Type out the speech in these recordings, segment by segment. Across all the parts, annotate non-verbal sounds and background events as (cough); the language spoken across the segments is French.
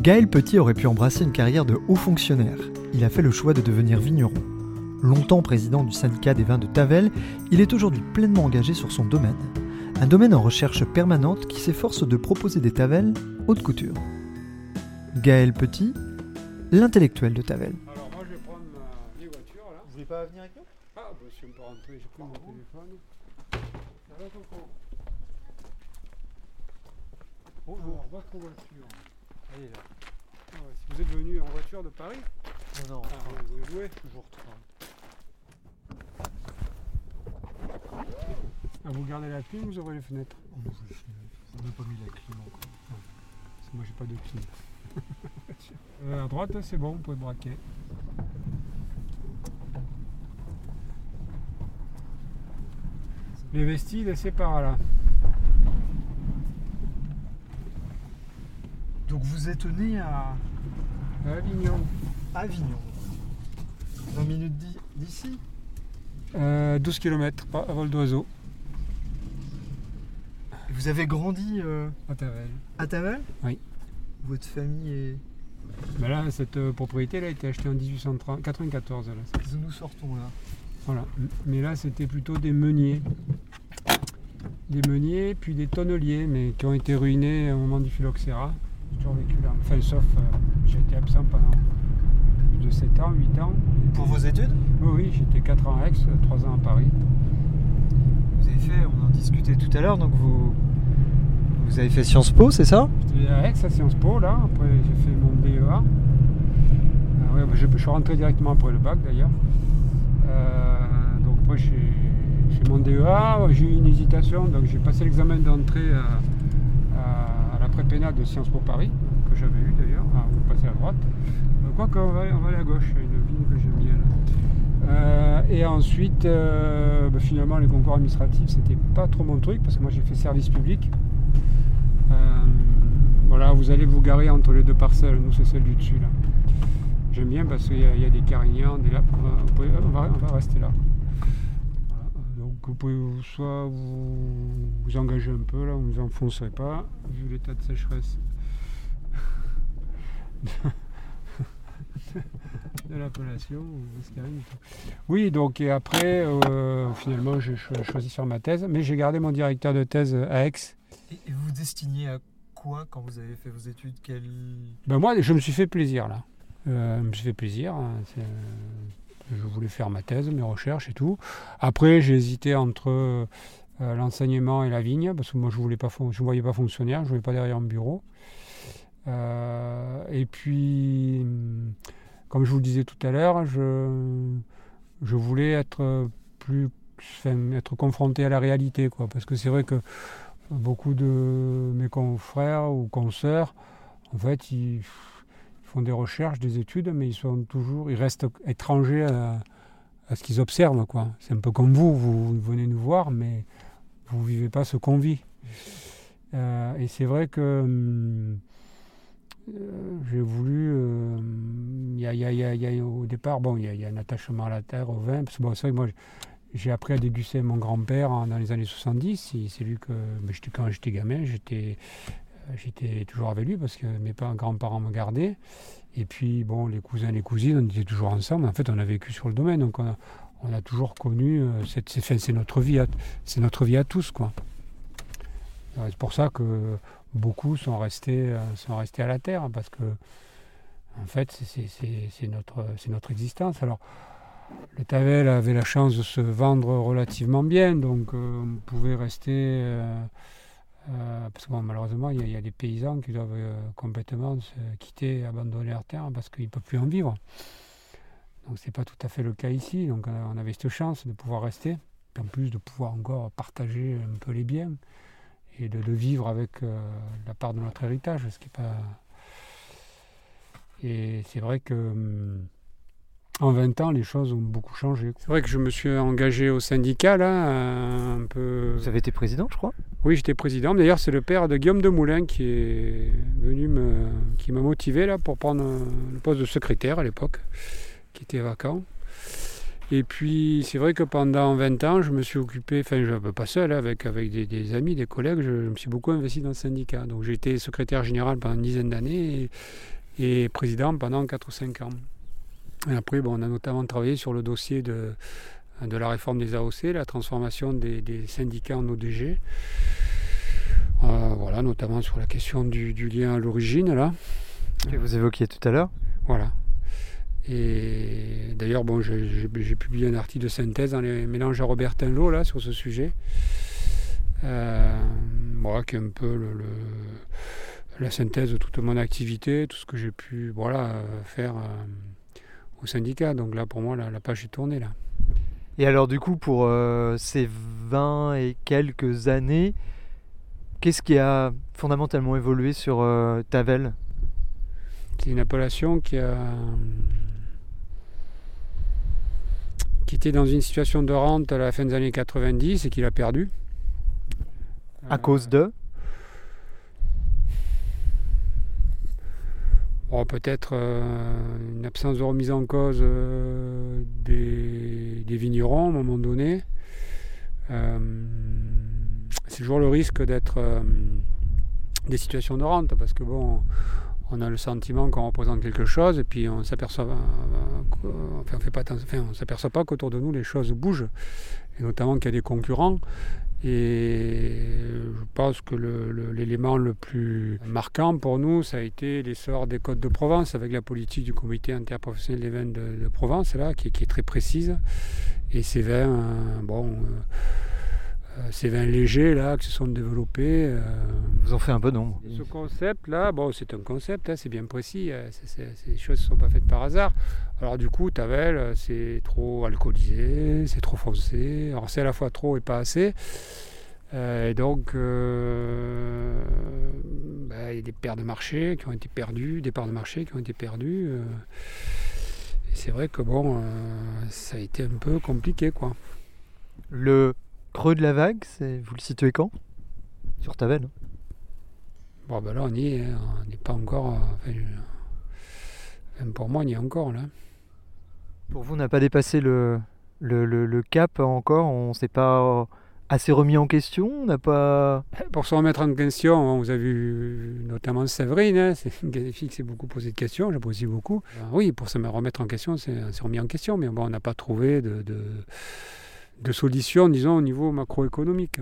Gaël Petit aurait pu embrasser une carrière de haut fonctionnaire. Il a fait le choix de devenir vigneron. Longtemps président du syndicat des vins de Tavel, il est aujourd'hui pleinement engagé sur son domaine. Un domaine en recherche permanente qui s'efforce de proposer des Tavel haute couture. Gaël Petit, l'intellectuel de Tavel. Alors moi je vais prendre ma vieille voiture là. Vous voulez pas venir avec nous? Ah bah si on peut rentrer, j'ai pris mon téléphone. Ça va Coco Bonjour, votre voiture. Elle est là. Ah ouais, si vous êtes venu en voiture de Paris, Non, non, ah, vous avez toujours trois. Ah, vous gardez la clim, vous ouvrez les fenêtres. On n'a pas mis la clim encore. Parce que moi j'ai pas de clim. (laughs) Euh, à droite c'est bon, vous pouvez braquer. Les vestides c'est par là. Donc vous êtes né à Avignon. Avignon. 20 minutes d'i- d'ici? Euh, 12 km à vol d'oiseau Vous avez grandi euh, à Tavel. à Tavel? Oui. Votre famille est... Mais là, cette euh, propriété elle a été achetée en 1894. Là. Nous sortons là. Voilà. Mais là, c'était plutôt des meuniers. Des meuniers, puis des tonneliers, mais qui ont été ruinés au moment du phylloxéra. J'ai toujours vécu là. Enfin, sauf, euh, j'ai été absent pendant plus de 7 ans, 8 ans. Pour vos études? Oui, oui, j'étais 4 ans à Aix, 3 ans à Paris. Vous avez fait, on en discutait tout à l'heure, donc vous, vous avez fait Sciences Po, c'est ça? J'étais à Aix, à Sciences Po, là. Après, j'ai fait mon BEA. Ah ouais, bah, je, je suis rentré directement après le bac, d'ailleurs. Euh, donc, après, j'ai j'ai mon DEA. J'ai eu une hésitation, donc j'ai passé l'examen d'entrée à, prépénat de Sciences Po Paris, que j'avais eu d'ailleurs. Ah, vous passez à droite. Euh, Quoique, on va, on va aller à gauche, une vigne que j'aime bien là. Euh, et ensuite, euh, bah, finalement, les concours administratifs, c'était pas trop mon truc, parce que moi j'ai fait service public. Voilà, vous allez vous garer entre les deux parcelles. Nous, c'est celle du dessus là. J'aime bien parce qu'il y, a- des carignans, des lapins. On va rester là. Vous pouvez soit vous, vous engager un peu là, vous ne vous enfoncerez pas, vu l'état de sécheresse de l'appellation. Oui, donc et après, euh, finalement, j'ai cho- choisi de faire ma thèse, mais j'ai gardé mon directeur de thèse à Aix. et, et vous destiniez à quoi quand vous avez fait vos études? Quel... Ben moi, je me suis fait plaisir là. Euh, je me suis fait plaisir. hein, je voulais faire ma thèse, mes recherches et tout. Après, j'ai hésité entre euh, l'enseignement et la vigne parce que moi, je voulais pas, je voyais pas fonctionnaire, je ne voulais pas derrière un bureau. Euh, et puis, hum, comme je vous le disais tout à l'heure, je, je voulais être plus, être confronté à la réalité, quoi. Parce que c'est vrai que beaucoup de mes confrères ou consoeurs, en fait, ils font des recherches, des études, mais ils sont toujours, ils restent étrangers à, ce qu'ils observent, quoi. C'est un peu comme vous, vous venez nous voir, mais vous vivez pas ce qu'on vit. Euh, et c'est vrai que euh, j'ai voulu, euh, y il y y a- au départ, bon, il y, a- un attachement à la terre, au vin, parce que c'est vrai que moi, j'ai appris à déguster mon grand-père en- dans les années 70. Il- C'est lui que, quand j'étais gamin, j'étais euh, j'étais toujours avec lui parce que mes pa- grands-parents me gardaient. Et puis, bon, les cousins, les cousines, on était toujours ensemble. En fait, on a vécu sur le domaine. Donc, on a, toujours connu. euh, c'est, c'est notre vie, à, c'est notre vie à tous. Euh, C'est pour ça que beaucoup sont restés, euh, sont restés à la terre parce que, en fait, c'est, notre, existence. Alors, le Tavel avait la chance de se vendre relativement bien, donc on pouvait rester. Euh, parce que malheureusement, il y, a- des paysans qui doivent euh, complètement se quitter, abandonner leur terre parce qu'ils ne peuvent plus en vivre. Donc c'est pas tout à fait le cas ici. Donc on avait cette chance de pouvoir rester. en plus de pouvoir encore partager un peu les biens et de, vivre avec euh, la part de notre héritage, ce qui pas. Et c'est vrai que hum, en 20 ans, les choses ont beaucoup changé. C'est vrai que je me suis engagé au syndicat là, un peu. Vous avez été président, je crois? Oui, j'étais président. D'ailleurs, c'est le père de Guillaume de Moulin qui est venu me, qui m'a motivé là pour prendre le poste de secrétaire à l'époque, qui était vacant. Et puis, c'est vrai que pendant 20 ans, je me suis occupé, enfin, je pas seul, hein, avec, avec des, des amis, des collègues, je, je me suis beaucoup investi dans le syndicat. Donc, j'ai été secrétaire général pendant une dizaine d'années et, et président pendant 4 ou 5 ans. Et après, bon, on a notamment travaillé sur le dossier de, de la réforme des AOC, la transformation des, des syndicats en ODG. Euh, voilà, notamment sur la question du, du lien à l'origine, là. Que vous évoquiez tout à l'heure. Voilà. Et d'ailleurs, bon, j'ai publié un article de synthèse dans les mélanges à Robert Tinlot, là, sur ce sujet. Euh, voilà, qui est un peu le, le- la synthèse de toute mon activité, tout ce que j'ai pu voilà, faire euh, au syndicat. Donc là, pour moi, la, la page est tournée, là. Et alors, du coup, pour euh, ces 20 et quelques années, qu'est-ce qui a fondamentalement évolué sur euh, Tavel? C'est une appellation qui a qui était dans une situation de rente à la fin des années 90 et qu'il a perdu. À Euh, cause de? Bon, peut-être euh, une absence de remise en cause euh, des, vignerons à un moment donné. Euh, c'est toujours le risque d'être des situations de rente parce que bon, on a le sentiment qu'on représente quelque chose et puis on s'aperçoit, enfin, on s'aperçoit pas qu'autour de nous les choses bougent et notamment qu'il y a des concurrents. Et je pense que l'élément le, plus marquant pour nous, ça a été l'essor des Côtes de Provence avec la politique du comité interprofessionnel des vins de, Provence, là, qui, est- très précise. Et ces vins, euh, bon, euh, ces vins légers là, qui se sont développés. euh, Vous en fait un peu nombre. ce concept-là, bon, c'est un concept, hein, c'est bien précis. euh, c'est- Ces choses ne sont pas faites par hasard. Alors du coup, Tavel, euh, c'est trop alcoolisé, c'est trop foncé. Alors c'est à la fois trop et pas assez. Euh, et donc, euh, bah, il y a des paires de marché qui ont été perdus, des parts de marché qui ont été perdues. euh, et c'est vrai que bon, euh, ça a été un peu compliqué, quoi. Le creux de la vague, c'est vous le situez quand? Sur Tavel. hein Bon, ben là, on y est. hein, On n'est pas encore. euh, enfin, je- même pour moi, on y est encore, là. Pour vous, on n'a pas dépassé le, le, le- le cap encore? On s'est pas assez remis en question? On n'a pas. Pour se remettre en question, hein, vous avez vu notamment Séverine, hein, c'est une fille qui s'est beaucoup posé de questions, j'apprécie beaucoup. Euh, oui, pour se remettre en question, c'est on s'est remis en question, mais bon, on n'a pas trouvé de, de, de solution, disons, au niveau macroéconomique.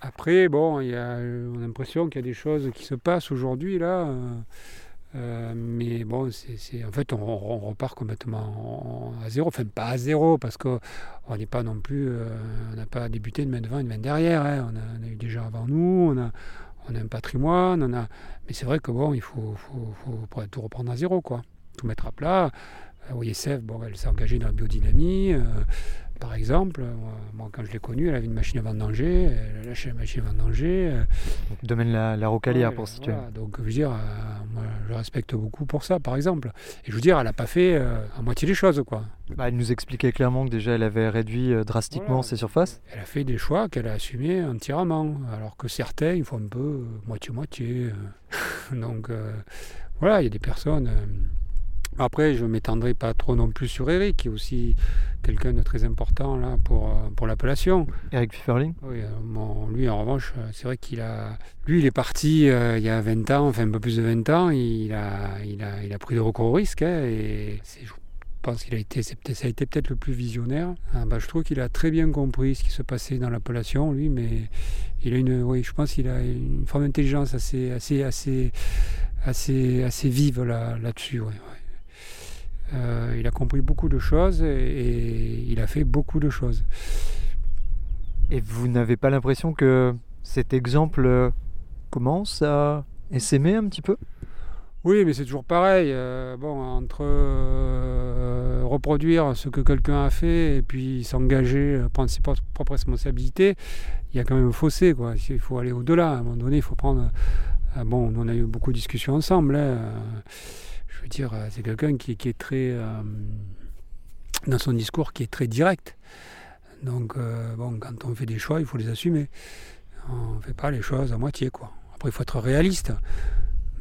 Après, bon, euh, on a l'impression qu'il y a des choses qui se passent aujourd'hui, là. euh, euh, mais bon, c'est, en fait, on, repart complètement en- à zéro. Enfin, pas à zéro, parce qu'on n'est pas non plus. on n'a pas débuté de main devant et de main derrière. hein. On, a, a eu des gens avant nous, on a, on a un patrimoine, on a. Mais c'est vrai que bon, il faut, faut, faut tout reprendre à zéro, quoi. Tout mettre à plat. Euh, oui, Sèvres, bon, elle s'est engagée dans la biodynamie. euh, par exemple, moi, moi, quand je l'ai connue, elle avait une machine à vendanger, elle a lâché la machine à vendanger. euh, Donc, domaine la, la rocalière Ouais, pour situer. voilà. Donc, je veux dire, euh, moi, je respecte beaucoup pour ça, par exemple. Et je veux dire, elle n'a pas fait euh, à moitié les choses, quoi. Bah, elle nous expliquait clairement que déjà elle avait réduit euh, drastiquement Voilà. ses surfaces. Elle a fait des choix qu'elle a assumés entièrement, alors que certains, ils font un peu euh, moitié-moitié. euh. (laughs) Donc, euh, voilà, il y a des personnes. Après, je ne m'étendrai pas trop non plus sur Eric, qui est aussi quelqu'un de très important là pour, euh, pour l'appellation. Eric Pfefferling. Oui, euh, bon, lui, en revanche, euh, c'est vrai qu'il a. Lui, il est parti euh, il y a 20 ans, enfin un peu plus de 20 ans. Il a, il a, il a pris de gros risques. hein, et c'est- je pense qu'il a été, c'est peut-être- ça a été peut-être le plus visionnaire. Ah, bah, je trouve qu'il a très bien compris ce qui se passait dans l'appellation, lui, mais il a une. Oui, je pense qu'il a une forme d'intelligence assez, assez, assez, assez, assez vive là, là-dessus. ouais, ouais. Euh, il a compris beaucoup de choses et, il a fait beaucoup de choses. Et vous n'avez pas l'impression que cet exemple euh, commence à essaimer un petit peu? Oui, mais c'est toujours pareil. euh, bon, entre euh, reproduire ce que quelqu'un a fait et puis s'engager, prendre ses propres responsabilités, il y a quand même un fossé. Quoi. Il faut aller au-delà. À un moment donné, il faut prendre. bon, on a eu beaucoup de discussions ensemble. Hein. Veux dire, c'est quelqu'un qui, qui, est très. dans son discours, qui est très direct. Donc, bon, quand on fait des choix, il faut les assumer. On ne fait pas les choses à moitié. Quoi. Après, il faut être réaliste.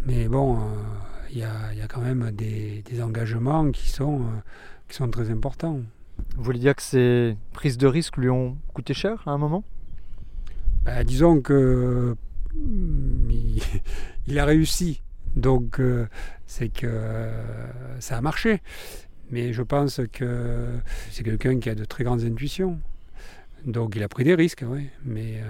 Mais bon, il y, a, quand même des, engagements qui sont, euh, qui sont très importants. Vous voulez dire que ces prises de risque lui ont coûté cher à un moment? Ben, Disons que mm, (laughs) il, a réussi. Donc euh, c'est que ça a marché. Mais je pense que c'est quelqu'un qui a de très grandes intuitions. Donc il a pris des risques, oui. Mais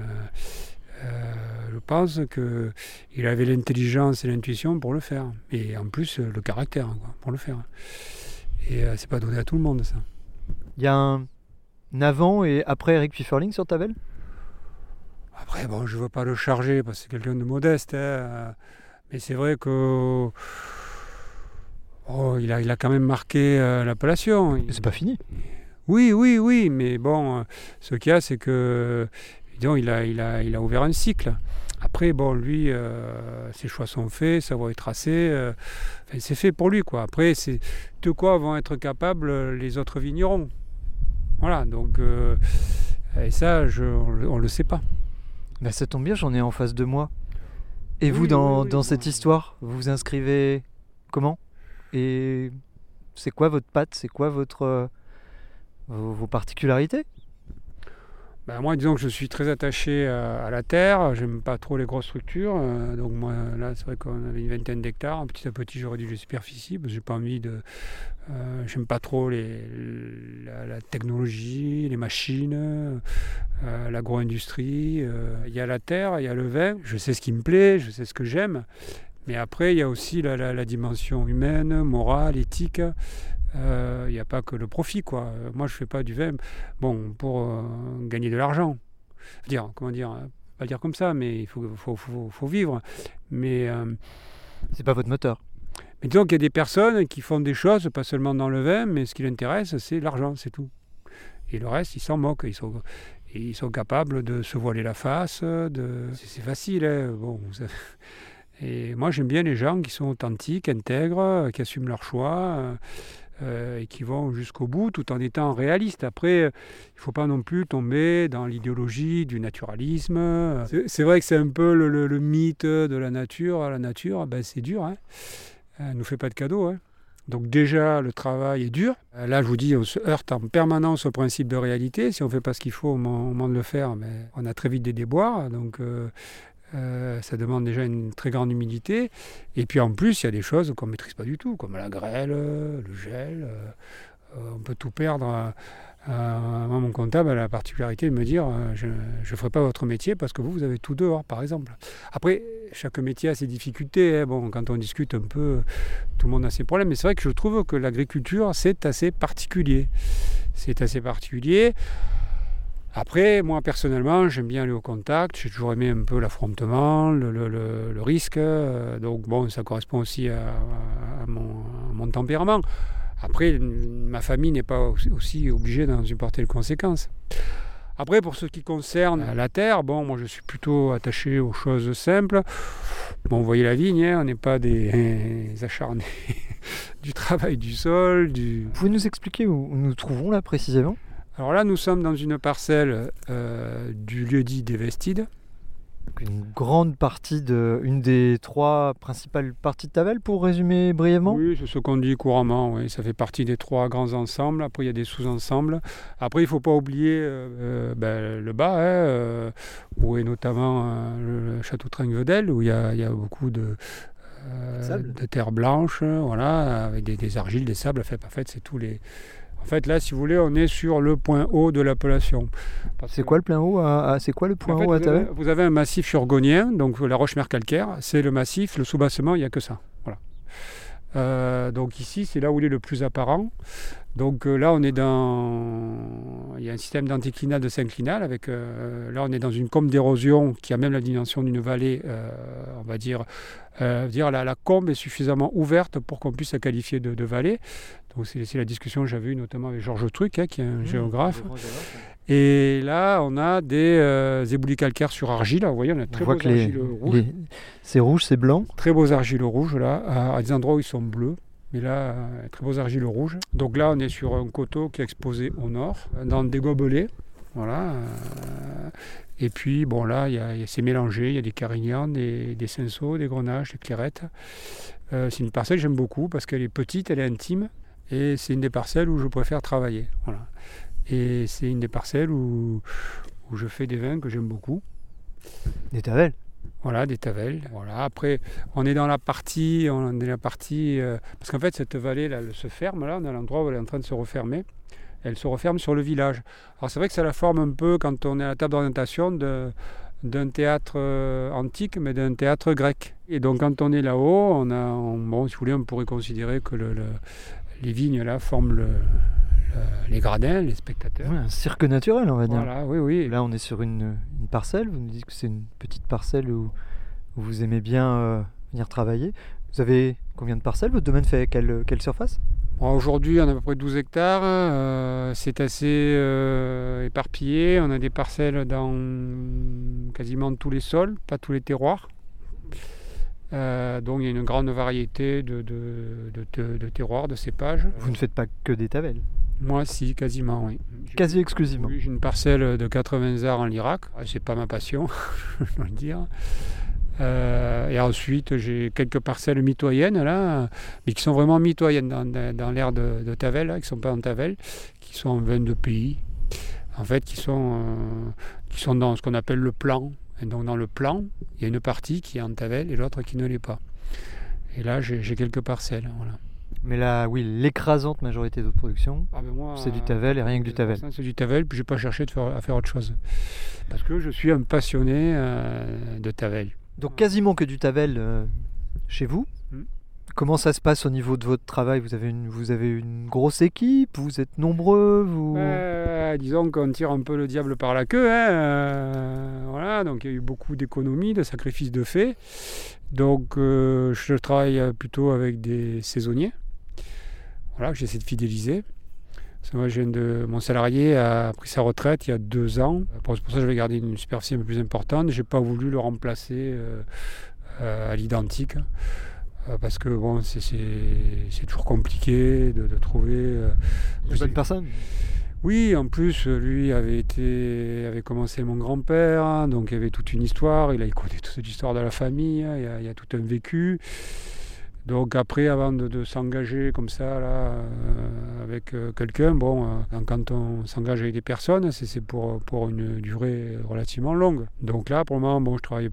euh, je pense qu'il avait l'intelligence et l'intuition pour le faire. Et en plus, le caractère pour le faire. Et euh, c'est pas donné à tout le monde, ça. Il y a un avant et après Eric Pfifferling sur Tavel Après, bon, je ne veux pas le charger parce que c'est quelqu'un de modeste. Hein. Mais c'est vrai que. Oh, il, a, il a quand même marqué euh, l'appellation. C'est pas fini. Oui, oui, oui, mais bon, ce qu'il y a, c'est que il a, il, a, il a ouvert un cycle. Après, bon, lui, euh, ses choix sont faits, sa voie est tracée, euh, c'est fait pour lui, quoi. Après, c'est de quoi vont être capables les autres vignerons? Voilà, donc, euh, et ça, je, on ne le sait pas. Ben, ça tombe bien, j'en ai en face de moi. Et vous, dans, dans cette histoire, vous vous inscrivez comment? Et c'est quoi votre patte? C'est quoi votre, vos particularités? Ben, moi, disons que je suis très attaché à, la terre. J'aime pas trop les grosses structures. Euh, donc moi, là, c'est vrai qu'on avait une vingtaine d'hectares. Petit à petit, j'ai réduit les superficies parce que j'ai pas envie de. Euh, j'aime pas trop la, technologie, les machines, euh, l'agro-industrie. Il y a la terre, il y a le vin. Je sais ce qui me plaît, je sais ce que j'aime. Mais après, il y a aussi la dimension humaine, morale, éthique. Il euh, n'y a pas que le profit, quoi. Moi, je fais pas du vin, bon, pour euh, gagner de l'argent. Dire, comment dire, pas dire comme ça, mais il faut, faut, faut, faut vivre. Mais euh, c'est pas votre moteur. Mais disons qu'il y a des personnes qui font des choses, pas seulement dans le vin, mais ce qui l'intéresse, c'est l'argent, c'est tout. Et le reste, ils s'en moquent. Ils sont, ils sont capables de se voiler la face. De... C'est facile, hein. bon. Et moi, j'aime bien les gens qui sont authentiques, intègres, qui assument leurs choix. Euh, et qui vont jusqu'au bout tout en étant réalistes. Après, il ne faut pas non plus tomber dans l'idéologie du naturalisme. C'est vrai que c'est un peu le, mythe de la nature. La nature, ben, c'est dur. Hein. Elle ne nous fait pas de cadeaux. Hein. Donc déjà, le travail est dur. Là, je vous dis, on se heurte en permanence au principe de réalité. Si on ne fait pas ce qu'il faut au moment, de le faire, mais ben, on a très vite des déboires. Donc euh, euh, ça demande déjà une très grande humidité. Et puis en plus, il y a des choses qu'on ne maîtrise pas du tout, comme la grêle, le gel. Euh, on peut tout perdre. Euh, moi, mon comptable a la particularité de me dire je ne ferai pas votre métier parce que vous, vous avez tout dehors, par exemple. Après, chaque métier a ses difficultés. Hein. Bon, quand on discute un peu, tout le monde a ses problèmes. Mais c'est vrai que je trouve que l'agriculture, c'est assez particulier. C'est assez particulier. Après, moi personnellement, j'aime bien aller au contact. J'ai toujours aimé un peu l'affrontement, le, risque. Euh, donc bon, ça correspond aussi à, mon, tempérament. Après, ma famille n'est pas aussi, obligée d'en supporter les conséquences. Après, pour ce qui concerne la terre, bon, moi je suis plutôt attaché aux choses simples. Bon, vous voyez la vigne, hein, on n'est pas des, (laughs) acharnés (laughs) du travail du sol. Vous pouvez nous expliquer où nous nous trouvons là précisément? Alors là, nous sommes dans une parcelle euh, du lieu-dit des Vestides. Une grande partie de, une des trois principales parties de Tavel, pour résumer brièvement? Oui, c'est ce qu'on dit couramment, oui. ça fait partie des trois grands ensembles, après il y a des sous-ensembles. Après il ne faut pas oublier euh, euh, ben, le bas, hein, où est notamment le château Tringuedel, où il y, a, beaucoup de, de terre blanche, voilà, avec des, argiles, des sables, en fait, en fait c'est tous les en fait, là, si vous voulez, on est sur le point haut de l'appellation. C'est quoi le point haut C'est quoi le point haut à vous, vous avez un massif urgonien, donc la roche-mer calcaire, c'est le massif, le soubassement, il n'y a que ça. Voilà. Euh, donc ici, c'est là où il est le plus apparent. Donc euh, là, on est dans. Il y a un système d'anticlinal de synclinal. Avec, euh, là, on est dans une combe d'érosion qui a même la dimension d'une vallée, on va dire. dire la, la combe est suffisamment ouverte pour qu'on puisse la qualifier de, de vallée. Donc c'est c'est la discussion que j'avais eue notamment avec Georges Truc, hein, qui est un géographe. Et là, on a des euh, éboulis calcaires sur argile. Vous voyez, on a très voit beaux que les, argiles rouges. les- c'est rouge, c'est blanc. Très beaux argiles rouges là, à, à des endroits où ils sont bleus. Mais là, euh, très beaux argiles rouges. Donc là, on est sur un coteau qui est exposé au nord, euh, dans des gobelets. Voilà. euh, et puis, bon, là, il y a- y a- c'est mélangé. Il y a des carignans, des, des cinceaux, des grenaches, des clairettes. Euh, c'est une parcelle que j'aime beaucoup parce qu'elle est petite, elle est intime. Et c'est une des parcelles où je préfère travailler. Voilà. Et c'est une des parcelles où, où je fais des vins que j'aime beaucoup. Des Tavel. Voilà, des tavelles. Voilà. Après, on est dans la partie, on est la partie, euh, parce qu'en fait, cette vallée là, elle se ferme là, on est à l'endroit où elle est en train de se refermer. Elle se referme sur le village. Alors c'est vrai que ça la forme un peu quand on est à la table d'orientation d'un théâtre euh, antique, mais d'un théâtre grec. Et donc quand on est là-haut, on a, on- bon, si vous voulez, on pourrait considérer que le- le- les vignes là forment le- le- les gradins, les spectateurs. Ouais, un cirque naturel, on va dire. Voilà, oui, oui. Là, on est sur une, une parcelle. Vous nous dites que c'est une petite parcelle où, où vous aimez bien euh, venir travailler. Vous avez combien de parcelles? Votre domaine fait quelle, quelle surface? Bon, Aujourd'hui, on a à peu près 12 hectares. euh, c'est assez euh, éparpillé. On a des parcelles dans quasiment tous les sols, pas tous les terroirs. Euh, donc il y a une grande variété de, de- de- de- de terroirs, de cépages. Vous ne faites pas que des Tavel. Moi, si, quasiment, oui. Quasi exclusivement. Oui, j'ai une parcelle de 80 arts en Irak. C'est pas ma passion, (laughs) je dois le dire. Euh, et ensuite, j'ai quelques parcelles mitoyennes là, mais qui sont vraiment mitoyennes dans, dans, dans l'ère de, de Tavel, là, qui ne sont pas en Tavel, qui sont en 22 pays. En fait, qui sont, euh, qui sont dans ce qu'on appelle le plan. Et donc, dans le plan, il y a une partie qui est en Tavel et l'autre qui ne l'est pas. Et là, j'ai quelques parcelles. Voilà. Mais là, oui, l'écrasante majorité de votre production, Ah ben c'est du Tavel et rien que du Tavel. C'est du Tavel, puis je n'ai pas cherché de faire- à faire autre chose. Parce que je suis un passionné euh, de Tavel. Donc quasiment que du Tavel euh, chez vous. Mm. Comment ça se passe au niveau de votre travail? Vous avez, une, vous avez une grosse équipe? Vous êtes nombreux? Euh, disons qu'on tire un peu le diable par la queue. hein, euh, voilà, donc il y a eu beaucoup d'économies, de sacrifices de fait. Donc euh, je travaille plutôt avec des saisonniers. Voilà, j'essaie de fidéliser. Moi, je mon salarié a pris sa retraite il y a deux ans. C'est pour ça que j'avais gardé une superficie un peu plus importante. Je n'ai pas voulu le remplacer à l'identique. Euh, Parce que bon, c'est- toujours compliqué de, de trouver. euh, Une bonne personne oui, en plus, lui avait été, avait commencé mon grand-père, hein, donc il y avait toute une histoire. Il, a, il connaît toute l'histoire de la famille. hein, il, y a, il y a tout un vécu. Donc après, avant de, de s'engager comme ça là, euh, avec euh, quelqu'un, bon, euh, quand- on s'engage avec des personnes, c'est pour, pour une durée relativement longue. Donc là, pour le moment, bon, je travaille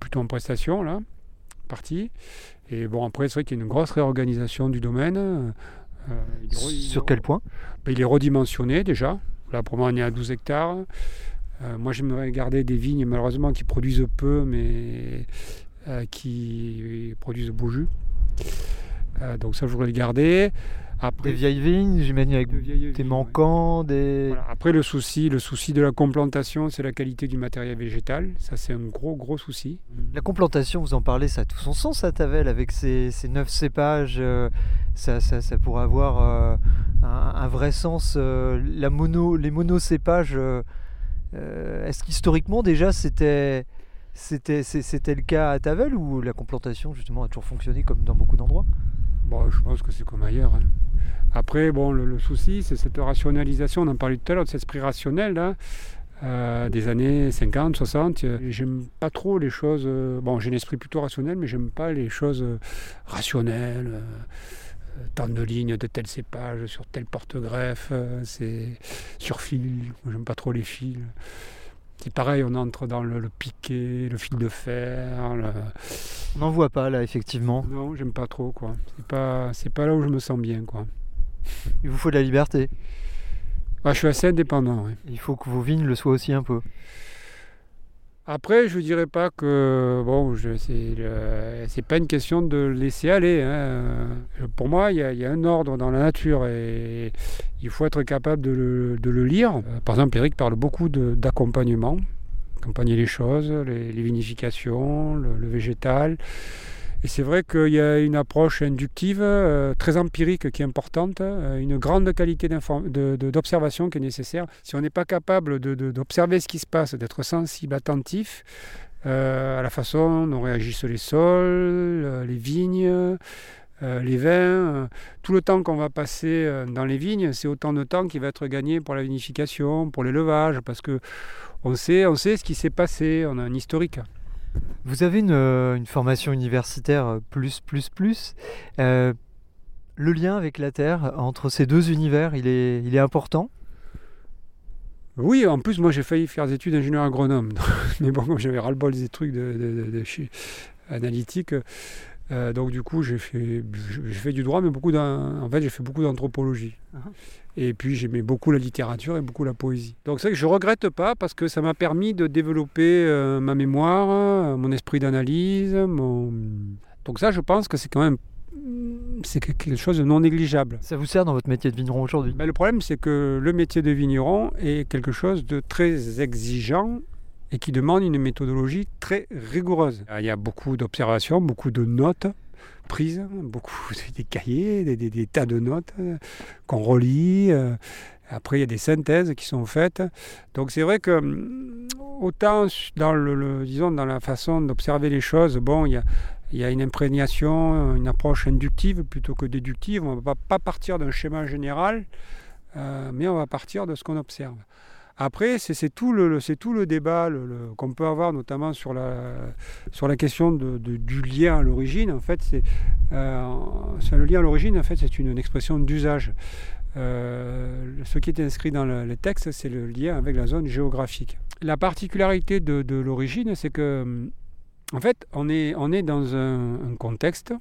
plutôt en prestation là, partie. Et bon, après, c'est vrai qu'il y a une grosse réorganisation du domaine. euh, Sur quel point? Ben, il est redimensionné déjà. Là, pour moi, on est à 12 hectares. Euh, moi, j'aimerais garder des vignes, malheureusement, qui produisent peu, mais euh, qui produisent beau jus. Donc ça, je voudrais le garder. Après, Des vieilles vignes, j'imagine avec des ouais. manquants, des... Voilà. Après, le souci, le souci de la complantation, c'est la qualité du matériel végétal. Ça, c'est un gros, gros souci. La complantation, vous en parlez, ça a tout son sens à Tavel avec ces neuf cépages. euh, ça, ça, ça pourrait avoir euh, un, un vrai sens. euh, la mono, les monocépages, est-ce qu'historiquement déjà c'était, c'était, c'était le cas à Tavel ou la complantation justement a toujours fonctionné comme dans beaucoup d'endroits? Bon, je pense que c'est comme ailleurs. hein. Après, bon, le, souci, c'est cette rationalisation, on en parlait tout à l'heure, de cet esprit rationnel là, euh, des années 50, 60. euh, J'aime pas trop les choses. euh, bon, j'ai un esprit plutôt rationnel, mais j'aime pas les choses rationnelles. tant de lignes de tel cépage sur tel porte-greffe, c'est sur fil. J'aime pas trop les fils. C'est pareil, on entre dans le, le piquet, le fil de fer. le- On n'en voit pas là, effectivement. Non, j'aime pas trop quoi. C'est pas, c'est pas là où je me sens bien quoi. Il vous faut de la liberté. Ah, je suis assez indépendant. ouais. Il faut que vos vignes le soient aussi un peu. Après, je ne dirais pas que bon, c'est pas une question de laisser aller. hein. Je- Pour moi, il y, a- un ordre dans la nature et il faut être capable de le, de le lire. Euh, Par exemple, Eric parle beaucoup d'accompagnement, accompagner les choses, les, vinifications, le végétal. Et c'est vrai qu'il y a une approche inductive, euh, très empirique qui est importante, euh, une grande qualité d'observation qui est nécessaire. Si on n'est pas capable d'observer ce qui se passe, d'être sensible, attentif euh, à la façon dont réagissent les sols, les vignes, les vins, tout le temps qu'on va passer dans les vignes, c'est autant de temps qui va être gagné pour la vinification, pour l'élevage, parce que on sait, on sait ce qui s'est passé, on a un historique. Vous avez une, euh, formation universitaire euh, plus, plus, plus. Euh, le lien avec la Terre, entre ces deux univers, il est, il est important? Oui, en plus, moi j'ai failli faire des études d'ingénieur agronome. (laughs) Mais bon, j'avais ras-le-bol des trucs de, de, euh, donc du coup j'ai fait, j'ai fait du droit, mais beaucoup en fait j'ai fait beaucoup d'anthropologie. Ah. Et puis j'aimais beaucoup la littérature et beaucoup la poésie. Donc c'est vrai que je regrette pas parce que ça m'a permis de développer euh, ma mémoire, euh, mon esprit d'analyse. Mon... Donc ça, je pense que c'est quand même c'est quelque chose de non négligeable. Ça vous sert dans votre métier de vigneron aujourd'hui? Ben, le problème, c'est que le métier de vigneron est quelque chose de très exigeant et qui demande une méthodologie très rigoureuse. Il y a beaucoup d'observations, beaucoup de notes prises, beaucoup (laughs) des cahiers, des, tas de notes euh, qu'on relit. euh. Après, il y a des synthèses qui sont faites. Donc, c'est vrai que hum, autant dans, le, disons, dans la façon d'observer les choses, bon, il y a, il y a une imprégnation, une approche inductive plutôt que déductive. On ne va pas partir d'un schéma général, euh, mais on va partir de ce qu'on observe. Après, c'est tout le, tout le débat qu'on peut avoir, notamment sur la, sur la question du lien à l'origine. En fait, euh, le lien à l'origine. En fait, c'est une, expression d'usage. Euh, ce qui est inscrit dans le, le texte, c'est le lien avec la zone géographique. La particularité de, l'origine, c'est que, en fait, on est, on est dans un, contexte,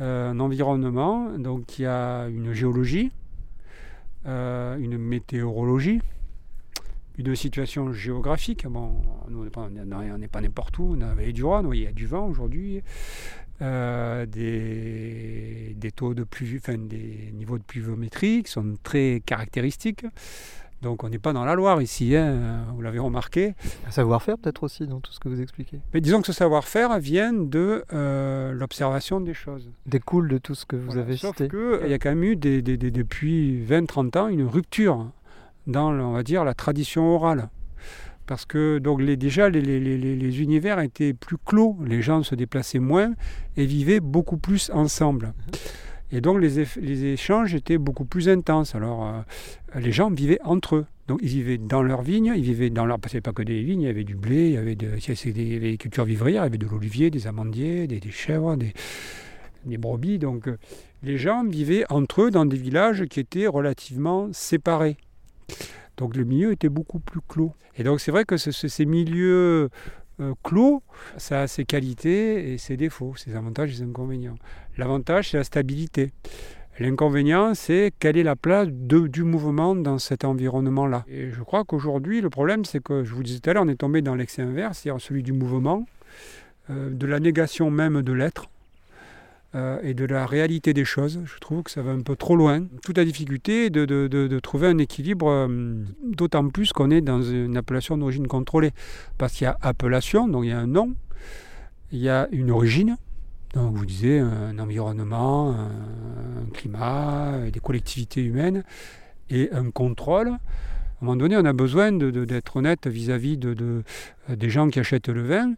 euh, un environnement, donc il y a une géologie, une météorologie, une situation géographique. Bon, nous, on n'est pas, n'importe où, on à la vallée du Rhône, il y a du vent aujourd'hui, euh, des, des taux de pluie, enfin, des niveaux de pluviométrie qui sont très caractéristiques. Donc on n'est pas dans la Loire ici, hein, vous l'avez remarqué. Un savoir-faire peut-être aussi dans tout ce que vous expliquez. Mais disons que ce savoir-faire vient de euh, l'observation des choses. Découle de tout ce que vous Voilà. avez Sauf cité. qu'il y a quand même eu des- des- des- depuis 20-30 ans une rupture dans, on va dire, la tradition orale. Parce que donc les, déjà les, les- les- univers étaient plus clos, les gens se déplaçaient moins et vivaient beaucoup plus ensemble. Et donc les, les échanges étaient beaucoup plus intenses. Alors euh, les gens vivaient entre eux. Donc ils vivaient dans leurs vignes, ils vivaient dans leur... Parce pas que des vignes, il y avait du blé, il y avait, de, il y avait des cultures vivrières, il y avait de l'olivier, des amandiers, des, des chèvres, des, des brebis. Donc euh, les gens vivaient entre eux dans des villages qui étaient relativement séparés. Donc le milieu était beaucoup plus clos. Et donc c'est vrai que ce- ce- ces milieux euh, clos, ça a ses qualités et ses défauts, ses avantages et ses inconvénients. L'avantage, c'est la stabilité. L'inconvénient, c'est quelle est la place du mouvement dans cet environnement-là. Et je crois qu'aujourd'hui, le problème, c'est que, je vous disais tout à l'heure, on est tombé dans l'excès inverse, c'est-à-dire celui du mouvement, euh, de la négation même de l'être euh, et de la réalité des choses. Je trouve que ça va un peu trop loin. Toute la difficulté de, de- de- trouver un équilibre, euh, d'autant plus qu'on est dans une appellation d'origine contrôlée. Parce qu'il y a appellation, donc il y a un nom, il y a une origine, donc vous disiez un environnement, un, climat, des collectivités humaines, et un contrôle. À un moment donné, on a besoin d'être honnête vis-à-vis de, de- des gens qui achètent le vin,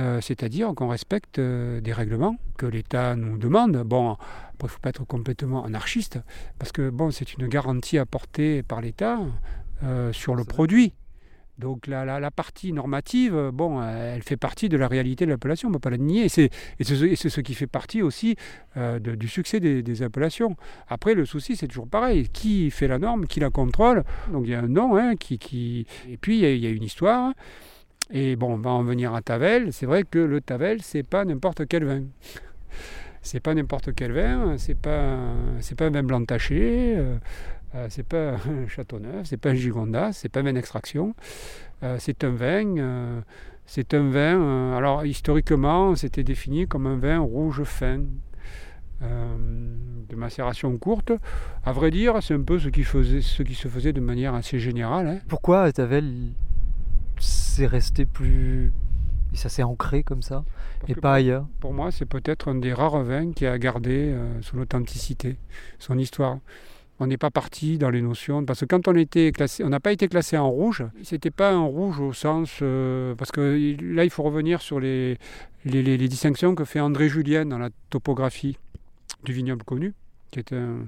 euh, c'est-à-dire qu'on respecte euh, des règlements que l'État nous demande. Bon, il ne faut pas être complètement anarchiste, parce que bon, c'est une garantie apportée par l'État euh, sur le produit. Donc la, la- la partie normative, bon, elle fait partie de la réalité de l'appellation, on ne peut pas la nier. Et c'est ce, qui fait partie aussi de- du succès des, des appellations. Après, le souci, c'est toujours pareil. Qui fait la norme Qui la contrôle? Donc il y a un nom, hein, qui, qui... et puis il y, a- il y a une histoire. Et bon, on va en venir à Tavel. C'est vrai que le Tavel, c'est pas n'importe quel vin. C'est pas n'importe quel vin, c'est pas, c'est pas un vin blanc taché, euh, euh, c'est pas un Châteauneuf, c'est pas un Gigondas, c'est pas un vin. Euh, c'est un vin. c'est un vin. alors historiquement, c'était défini comme un vin rouge fin. de macération courte. À vrai dire, c'est un peu ce qui, faisait, ce se faisait de manière assez générale. hein. Pourquoi Tavel, c'est resté plus. Et ça s'est ancré comme ça Parce Et pas ailleurs Pour moi, c'est peut-être un des rares vins qui a gardé euh, son authenticité, son histoire. On n'est pas parti dans les notions parce que quand on était classé, on n'a pas été classé en rouge. C'était pas un rouge au sens euh, parce que là, il faut revenir sur les, les, les- les distinctions que fait André Julien dans la topographie du vignoble connu, qui est un,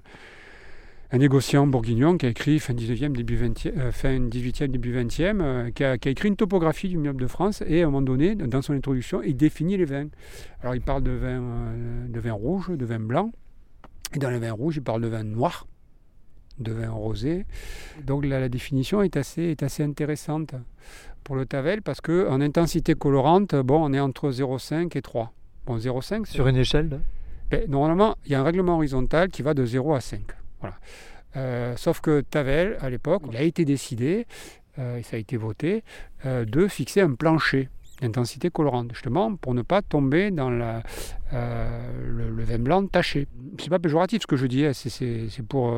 un négociant bourguignon qui a écrit fin 19e, début 20e, euh, fin 18e, début 20e, euh, qui, a, qui a écrit une topographie du vignoble de France et à un moment donné, dans son introduction, il définit les vins. Alors il parle de vin, euh, de vin rouge, de vin blanc, et dans les vins rouges, il parle de vin noir, de vin rosé. Donc la définition est assez, est assez intéressante pour le Tavel parce qu'en intensité colorante, bon, on est entre 0,5 et 3. Bon, 0,5, c'est Sur une échelle de- ben, normalement, il y a un règlement horizontal qui va de 0 à 5. Voilà. Euh, sauf que Tavel, à l'époque, il a été décidé, euh, et ça a été voté, euh, de fixer un plancher d'intensité colorante, justement pour ne pas tomber dans la, le, le vin blanc taché. C'est pas péjoratif ce que je dis, hein, c'est- pour,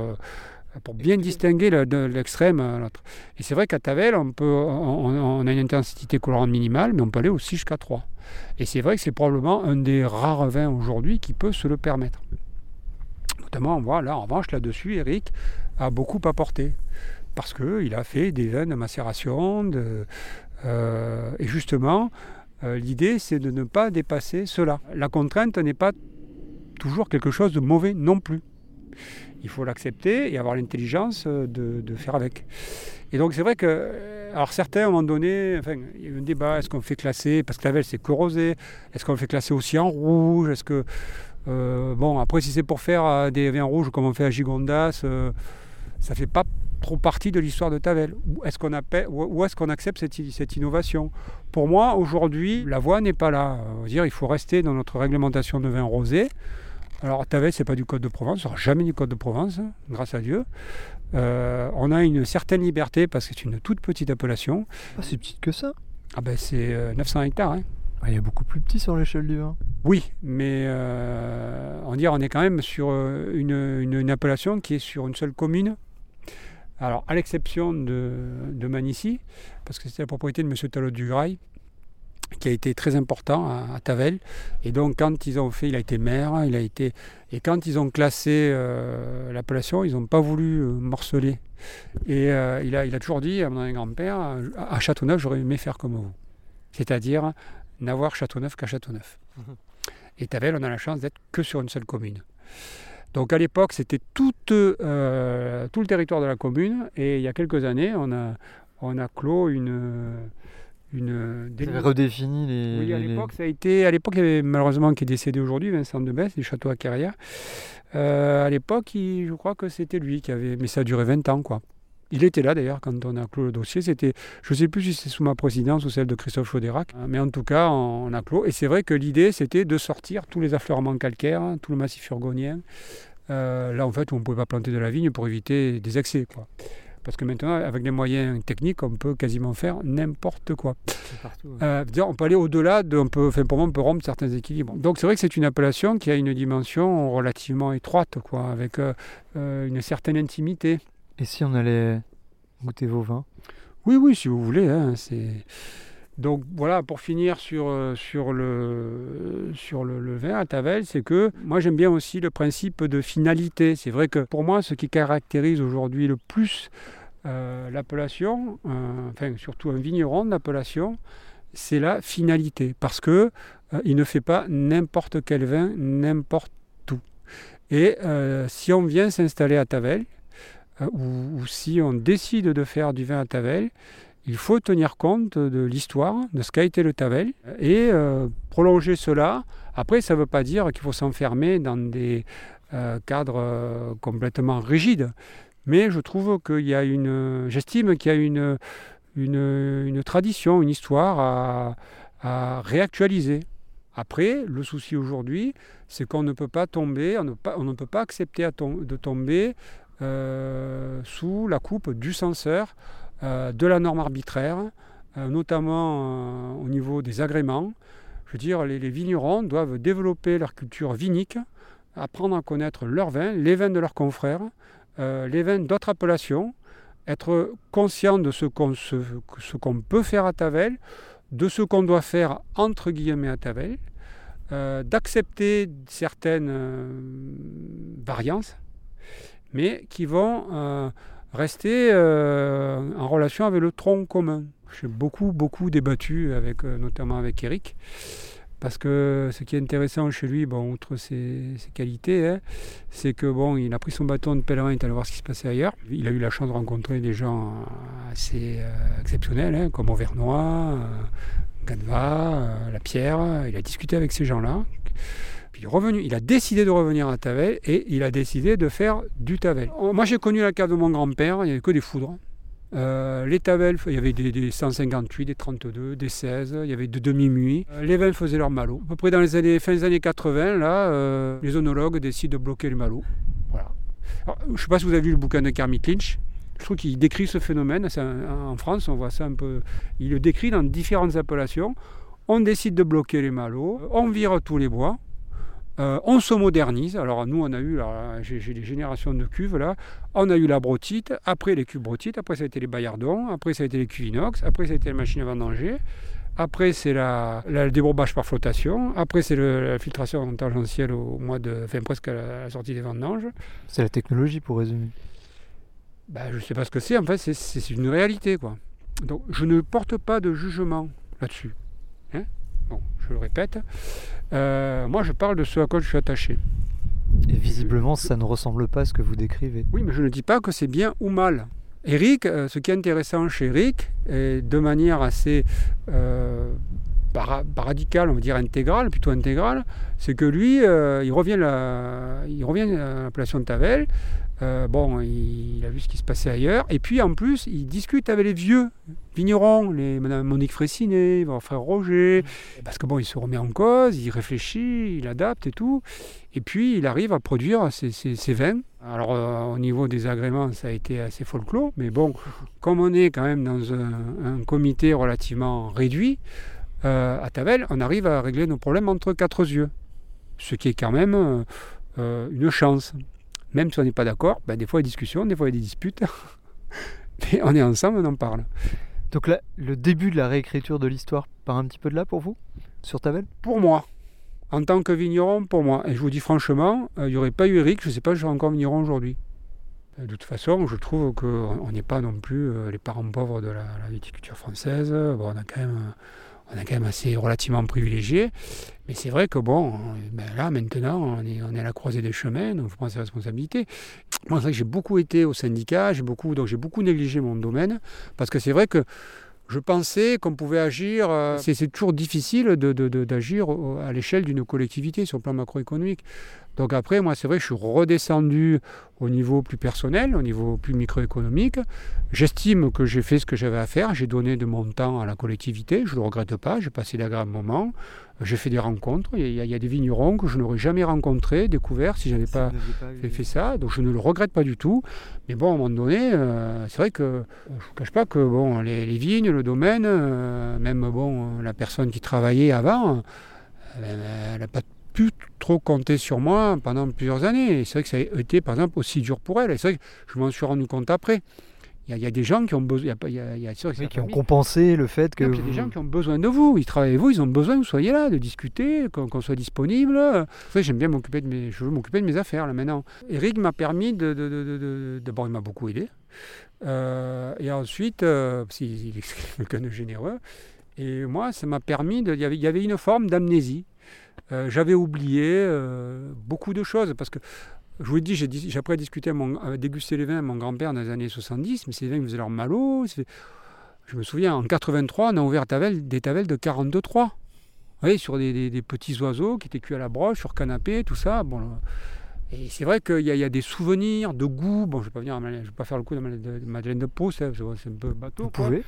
pour bien distinguer le- de l'extrême à l'autre. Et c'est vrai qu'à Tavel, on, peut, on, on a une intensité colorante minimale, mais on peut aller aussi jusqu'à 3. Et c'est vrai que c'est probablement un des rares vins aujourd'hui qui peut se le permettre. En revanche, là-dessus, Eric a beaucoup apporté. Parce qu'il a fait des vins de macération. Euh, et justement, euh, l'idée, c'est de ne pas dépasser cela. La contrainte n'est pas toujours quelque chose de mauvais non plus. Il faut l'accepter et avoir l'intelligence euh, de, faire avec. Et donc c'est vrai que, alors certains à un moment donné, enfin, il y a eu un débat, est-ce qu'on fait classer, parce que la Velle c'est que rosé, est-ce qu'on fait classer aussi en rouge, est-ce que, euh, bon après si c'est pour faire euh, des vins rouges comme on fait à Gigondas, euh, ça fait pas trop partie de l'histoire de Tavel. Ou est-ce qu'on accepte cette, innovation? Pour moi aujourd'hui, la voie n'est pas là. Euh, dire, il faut rester dans notre réglementation de vin rosé. Alors Tavel, c'est pas du Code de Provence, ce sera jamais du Code de Provence, grâce à Dieu. Euh, on a une certaine liberté parce que c'est une toute petite appellation. Ah, c'est petite que ça. Ah ben c'est euh, 900 hectares. hein. Ah, Il a beaucoup plus petit sur l'échelle du vin. Oui, mais euh, on, dire, on est quand même sur euh, une, une- appellation qui est sur une seule commune. Alors, à l'exception de, de parce que c'était la propriété de M. Talot du Grail, qui a été très important à, Tavel. Et donc, quand ils ont fait, il a été maire, il a été. Et quand ils ont classé euh, l'appellation, ils n'ont pas voulu euh, morceler. Et euh, il, a, il a toujours dit à mon grand-père, à Châteauneuf, j'aurais aimé faire comme vous. C'est-à-dire n'avoir Châteauneuf qu'à Châteauneuf. Et Tavel, on a la chance d'être que sur une seule commune. Donc à l'époque, c'était tout, euh, tout le territoire de la commune. Et il y a quelques années, on a, on a clos une, une Vous redéfini les. oui, à les- l'époque, ça a été. À l'époque, il y avait malheureusement qui est décédé aujourd'hui, Vincent Debesse, du château à Carrière. Euh, à l'époque, je crois que c'était lui qui avait. Mais ça a duré 20 ans, quoi. Il était là d'ailleurs quand on a clos le dossier. C'était, je ne sais plus si c'est sous ma présidence ou celle de Christophe Chaudérac, hein, mais en tout cas, on a clos. Et c'est vrai que l'idée, c'était de sortir tous les affleurements calcaires, hein, tout le massif urgonien. Euh, là, en fait, où on ne pouvait pas planter de la vigne pour éviter des excès, quoi. Parce que maintenant, avec les moyens techniques, on peut quasiment faire n'importe quoi. C'est partout, ouais. Euh, on peut aller au-delà, de, on peut, enfin, pour moi, on peut rompre certains équilibres. Donc c'est vrai que c'est une appellation qui a une dimension relativement étroite, quoi, avec euh, une certaine intimité. Et si on allait goûter vos vins? Oui, oui, si vous voulez. hein. Donc voilà, pour finir sur, euh, sur, le, sur le, vin à Tavel, c'est que moi j'aime bien aussi le principe de finalité. C'est vrai que pour moi, ce qui caractérise aujourd'hui le plus euh, l'appellation, euh, enfin surtout un vigneron d'appellation, c'est la finalité. Parce que il ne fait pas n'importe quel vin, n'importe où. Et si on vient s'installer à Tavel, ou, ou si on décide de faire du vin à Tavel, il faut tenir compte de l'histoire, de ce qu'a été le Tavel, et euh, prolonger cela. Après, ça ne veut pas dire qu'il faut s'enfermer dans des euh, cadres euh, complètement rigides, mais je trouve qu'il y a une, j'estime qu'il y a une, une, tradition, une histoire à, réactualiser. Après, le souci aujourd'hui, c'est qu'on ne peut pas tomber, on ne, peut pas accepter de tomber euh, sous la coupe du censeur, euh, de la norme arbitraire, euh, notamment euh, au niveau des agréments. Je veux dire, les, vignerons doivent développer leur culture vinique, apprendre à connaître leurs vins, les vins de leurs confrères, euh, les vins d'autres appellations, être conscient de ce qu'on peut faire à Tavel, de ce qu'on doit faire entre guillemets à Tavel, euh, d'accepter certaines euh, variances, mais qui vont euh, rester euh, en relation avec le tronc commun. J'ai beaucoup, beaucoup débattu, avec, euh, notamment avec Eric, parce que ce qui est intéressant chez lui, bon, outre ses, qualités, hein, c'est que bon, il a pris son bâton de pèlerin, il est allé voir ce qui se passait ailleurs. Il a eu la chance de rencontrer des gens assez exceptionnels, hein, comme Auvernois, euh, La Pierre. Il a discuté avec ces gens-là. Il est revenu, il a décidé de revenir à Tavel et il a décidé de faire du Tavel. Oh, Moi j'ai connu la cave de mon grand-père, il n'y avait que des foudres. Euh, les Tavel, il y avait des, des 158, des 32, des 16, il y avait de demi-muits. Euh, les vins faisaient leur malo. À peu près dans les années, fin des années 80, là, euh, les onologues décident de bloquer les malos. Voilà. Je ne sais pas si vous avez lu le bouquin de Kermit Lynch. Je trouve qu'il décrit ce phénomène. En France, on voit ça un peu. Il le décrit dans différentes appellations. On décide de bloquer les malos, on vire tous les bois, euh, on se modernise. Alors nous, on a eu, j'ai des générations de cuves là. On a eu la brotite, après les cuves brotites, après ça a été les baillardons, après ça a été les cuves inox, après ça a été la machine à vendanger. Après, c'est la, la- le débourbage par flottation. Après, c'est la filtration tangentielle au mois de, enfin, presque à la, à la sortie des vendanges. C'est la technologie pour résumer. Ben, je ne sais pas ce que c'est, en fait, c'est une réalité. Quoi. Donc, je ne porte pas de jugement là-dessus. Hein bon, je le répète. Euh, moi, je parle de ce à quoi je suis attaché. Et visiblement, ça ne ressemble pas à ce que vous décrivez. Oui, mais je ne dis pas que c'est bien ou mal. Eric, euh, ce qui est intéressant chez Eric, et de manière assez euh, radicale, on va dire intégrale, plutôt intégrale, c'est que lui, euh, il, revient la- il revient à l'appellation de Tavel. Euh, bon, il, il a vu ce qui se passait ailleurs. Et puis en plus, il discute avec les vieux vignerons, les Madame Monique Fressinet, mon frère Roger, parce que bon, il se remet en cause, il réfléchit, il adapte et tout. Et puis il arrive à produire ses, ses- ses vins. Alors euh, au niveau des agréments, ça a été assez folklore, mais bon, comme on est quand même dans un, un comité relativement réduit, euh, à Tavel, on arrive à régler nos problèmes entre quatre yeux. Ce qui est quand même une chance. Même si on n'est pas d'accord, ben, des fois il y a des discussions, des fois il y a des disputes. (laughs) Mais on est ensemble, on en parle. Donc là, le début de la réécriture de l'histoire part un petit peu de là pour vous Sur Tavel Pour moi, en tant que vigneron, pour moi, et je vous dis franchement, euh, il n'y aurait pas eu Eric, je ne sais pas si je serais encore vigneron aujourd'hui. Euh, De toute façon, je trouve qu'on n'est pas non plus euh, les parents pauvres de la, la viticulture française. Bon, on, a quand même, on a quand même assez relativement privilégié. Mais c'est vrai que bon, ben là maintenant, on est, on est à la croisée des chemins, donc faut prendre ses responsabilités. Moi, c'est vrai que j'ai beaucoup été au syndicat, j'ai beaucoup, donc j'ai beaucoup négligé mon domaine, parce que c'est vrai que je pensais qu'on pouvait agir. euh, c'est toujours difficile de- de- de- d'agir au- à l'échelle d'une collectivité sur le plan macroéconomique. Donc après, moi, c'est vrai que je suis redescendu au niveau plus personnel, au niveau plus microéconomique. J'estime que j'ai fait ce que j'avais à faire. J'ai donné de mon temps à la collectivité. Je ne le regrette pas. J'ai passé d'agréables moments. J'ai fait des rencontres. Il y, a, il y a des vignerons que je n'aurais jamais rencontrés, découverts, si je n'avais pas fait, fait ça. Donc je ne le regrette pas du tout. Mais bon, à un moment donné, euh, c'est vrai que euh, je ne vous cache pas que bon, les, les vignes, le domaine, euh, même bon, la personne qui travaillait avant, elle n'a pas pu trop compter sur moi pendant plusieurs années. Et c'est vrai que ça a été, par exemple, aussi dur pour elle. Et c'est vrai que je m'en suis rendu compte après. Il y, a- il y a des gens qui ont besoin. il y a y a- Oui, qui ont compensé le fait que. Il y a des gens qui ont besoin de vous. Ils travaillent avec vous, ils ont besoin que vous soyez là, de discuter, qu'on qu'on soit disponible. J'aime bien m'occuper de mes, je veux m'occuper de mes affaires là maintenant. Eric m'a permis de, de, de- de- de- d'abord il m'a beaucoup aidé, Euh, et ensuite euh, parce qu'il il est (laughs) quelqu'un de généreux. Et moi, ça m'a permis de, il y avait une forme d'amnésie. Euh, j'avais oublié euh, beaucoup de choses parce que je vous l'ai dit, j'ai, j'ai discuté à mon, déguster les vins à mon grand-père dans les années 70, mais ces vins faisaient leur malo. Je me souviens, en 83, on a ouvert des tavelles de 43. Vous voyez, sur des, des- des petits oiseaux qui étaient cuits à la broche, sur canapé, tout ça. Bon, et c'est vrai qu'il y, y a des souvenirs de goût. Bon, je ne vais pas venir, à Madeleine- je vais pas faire le coup de Madeleine de, que c'est un peu bateau. Vous pouvez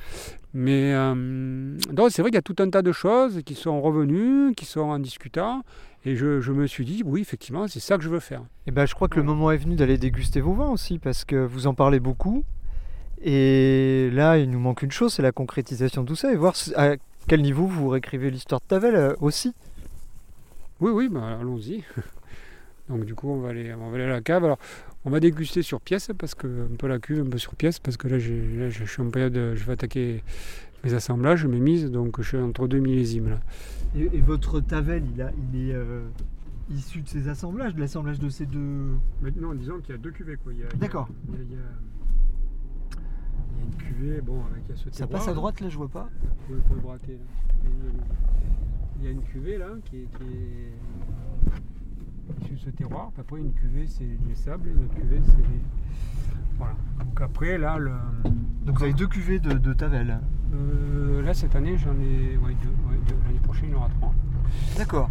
Mais euh, c'est vrai qu'il y a tout un tas de choses qui sont revenues, qui sont en discutant. Et je, je me suis dit, oui, effectivement, c'est ça que je veux faire. Et ben, je crois que le moment est venu d'aller déguster vos vins aussi, parce que vous en parlez beaucoup. Et là, il nous manque une chose, c'est la concrétisation de tout ça et voir à quel niveau vous réécrivez l'histoire de Tavel euh, aussi. Oui, oui, bah, allons-y. (laughs) Donc du coup, on va, aller, on va aller à la cave. Alors, on va déguster sur pièce, parce que un peu la cuve, un peu sur pièce, parce que là, je suis en période, je vais attaquer mes assemblages, mes mises, donc je suis entre deux millésimes là. Et, votre Tavel, il, a, il est euh, issu de ces assemblages, de l'assemblage de ces deux? Non, disons qu'il y a deux cuvées quoi. D'accord. Il, il, y a une cuvée, bon, avec ce Ça passe à droite là, je vois pas. Vous pouvez braquer là. Il y a une cuvée là qui est, qui est de ce terroir. Après une cuvée c'est des sables, une autre cuvée c'est des. Voilà. Donc après là le. Donc vous avez deux cuvées de, de Tavel euh, Là cette année j'en ai ouais, deux. L'année prochaine il y en aura trois. D'accord.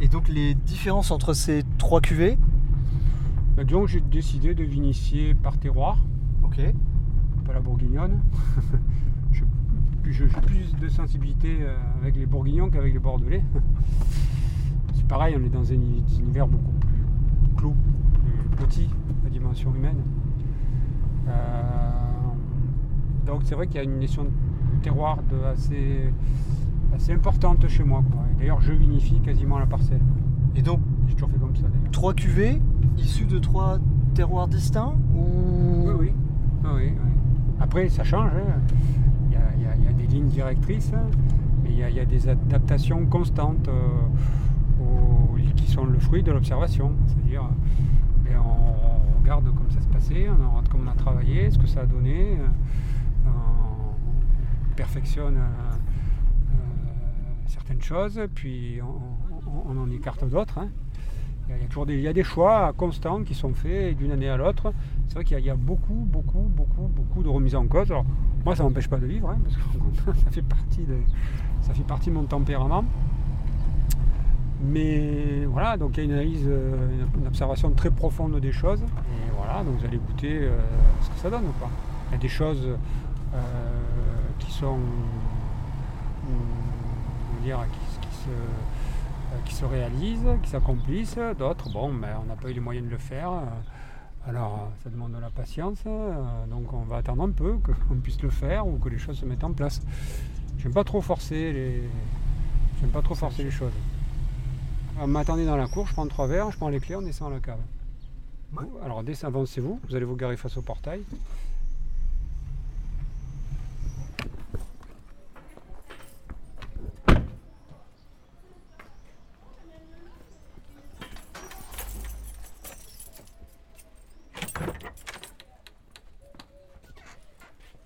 Et donc les différences entre ces trois cuvées? Bah, Disons que j'ai décidé de vinifier par terroir. Ok. Pas la bourguignonne. (laughs) j'ai plus de sensibilité euh, avec les bourguignons qu'avec les bordelais. Pareil, on est dans un univers beaucoup plus clos, plus petit, la dimension humaine. Euh, donc c'est vrai qu'il y a une notion de terroir de assez, assez importante chez moi. D'ailleurs, je vinifie quasiment la parcelle. Et donc, j'ai toujours fait comme ça d'ailleurs. Trois cuvées issues de trois terroirs distincts ou... oui, oui, Après, ça change. Hein il y, a des lignes directrices, mais il y, a des adaptations constantes euh, sont le fruit de l'observation. C'est-à-dire, ben, on, regarde comment ça se passait, on comment on a travaillé, ce que ça a donné, euh, on perfectionne euh, certaines choses, puis on, en écarte d'autres. Hein. Il y a toujours des, il y a des choix constants qui sont faits d'une année à l'autre. C'est vrai qu'il y, a beaucoup, beaucoup, beaucoup, beaucoup de remises en cause. Alors, moi, ça ne m'empêche pas de vivre, hein, parce que (laughs) ça fait, partie de, ça fait partie de mon tempérament. Mais voilà, donc il y a une analyse, euh, une observation très profonde des choses. Et voilà, donc vous allez goûter euh, ce que ça donne. Quoi. Il y a des choses euh, qui sont, dire, qui, se, qui se réalisent, qui s'accomplissent. D'autres, bon, ben, on n'a pas eu les moyens de le faire. Alors, ça demande de la patience, donc on va attendre un peu qu'on puisse le faire ou que les choses se mettent en place. J'aime pas trop forcer les, j'aime pas trop forcer les choses. M'attendez dans la cour, je prends trois verres, je prends les clés, on descend à la cave. Alors avancez-vous, vous allez vous garer face au portail.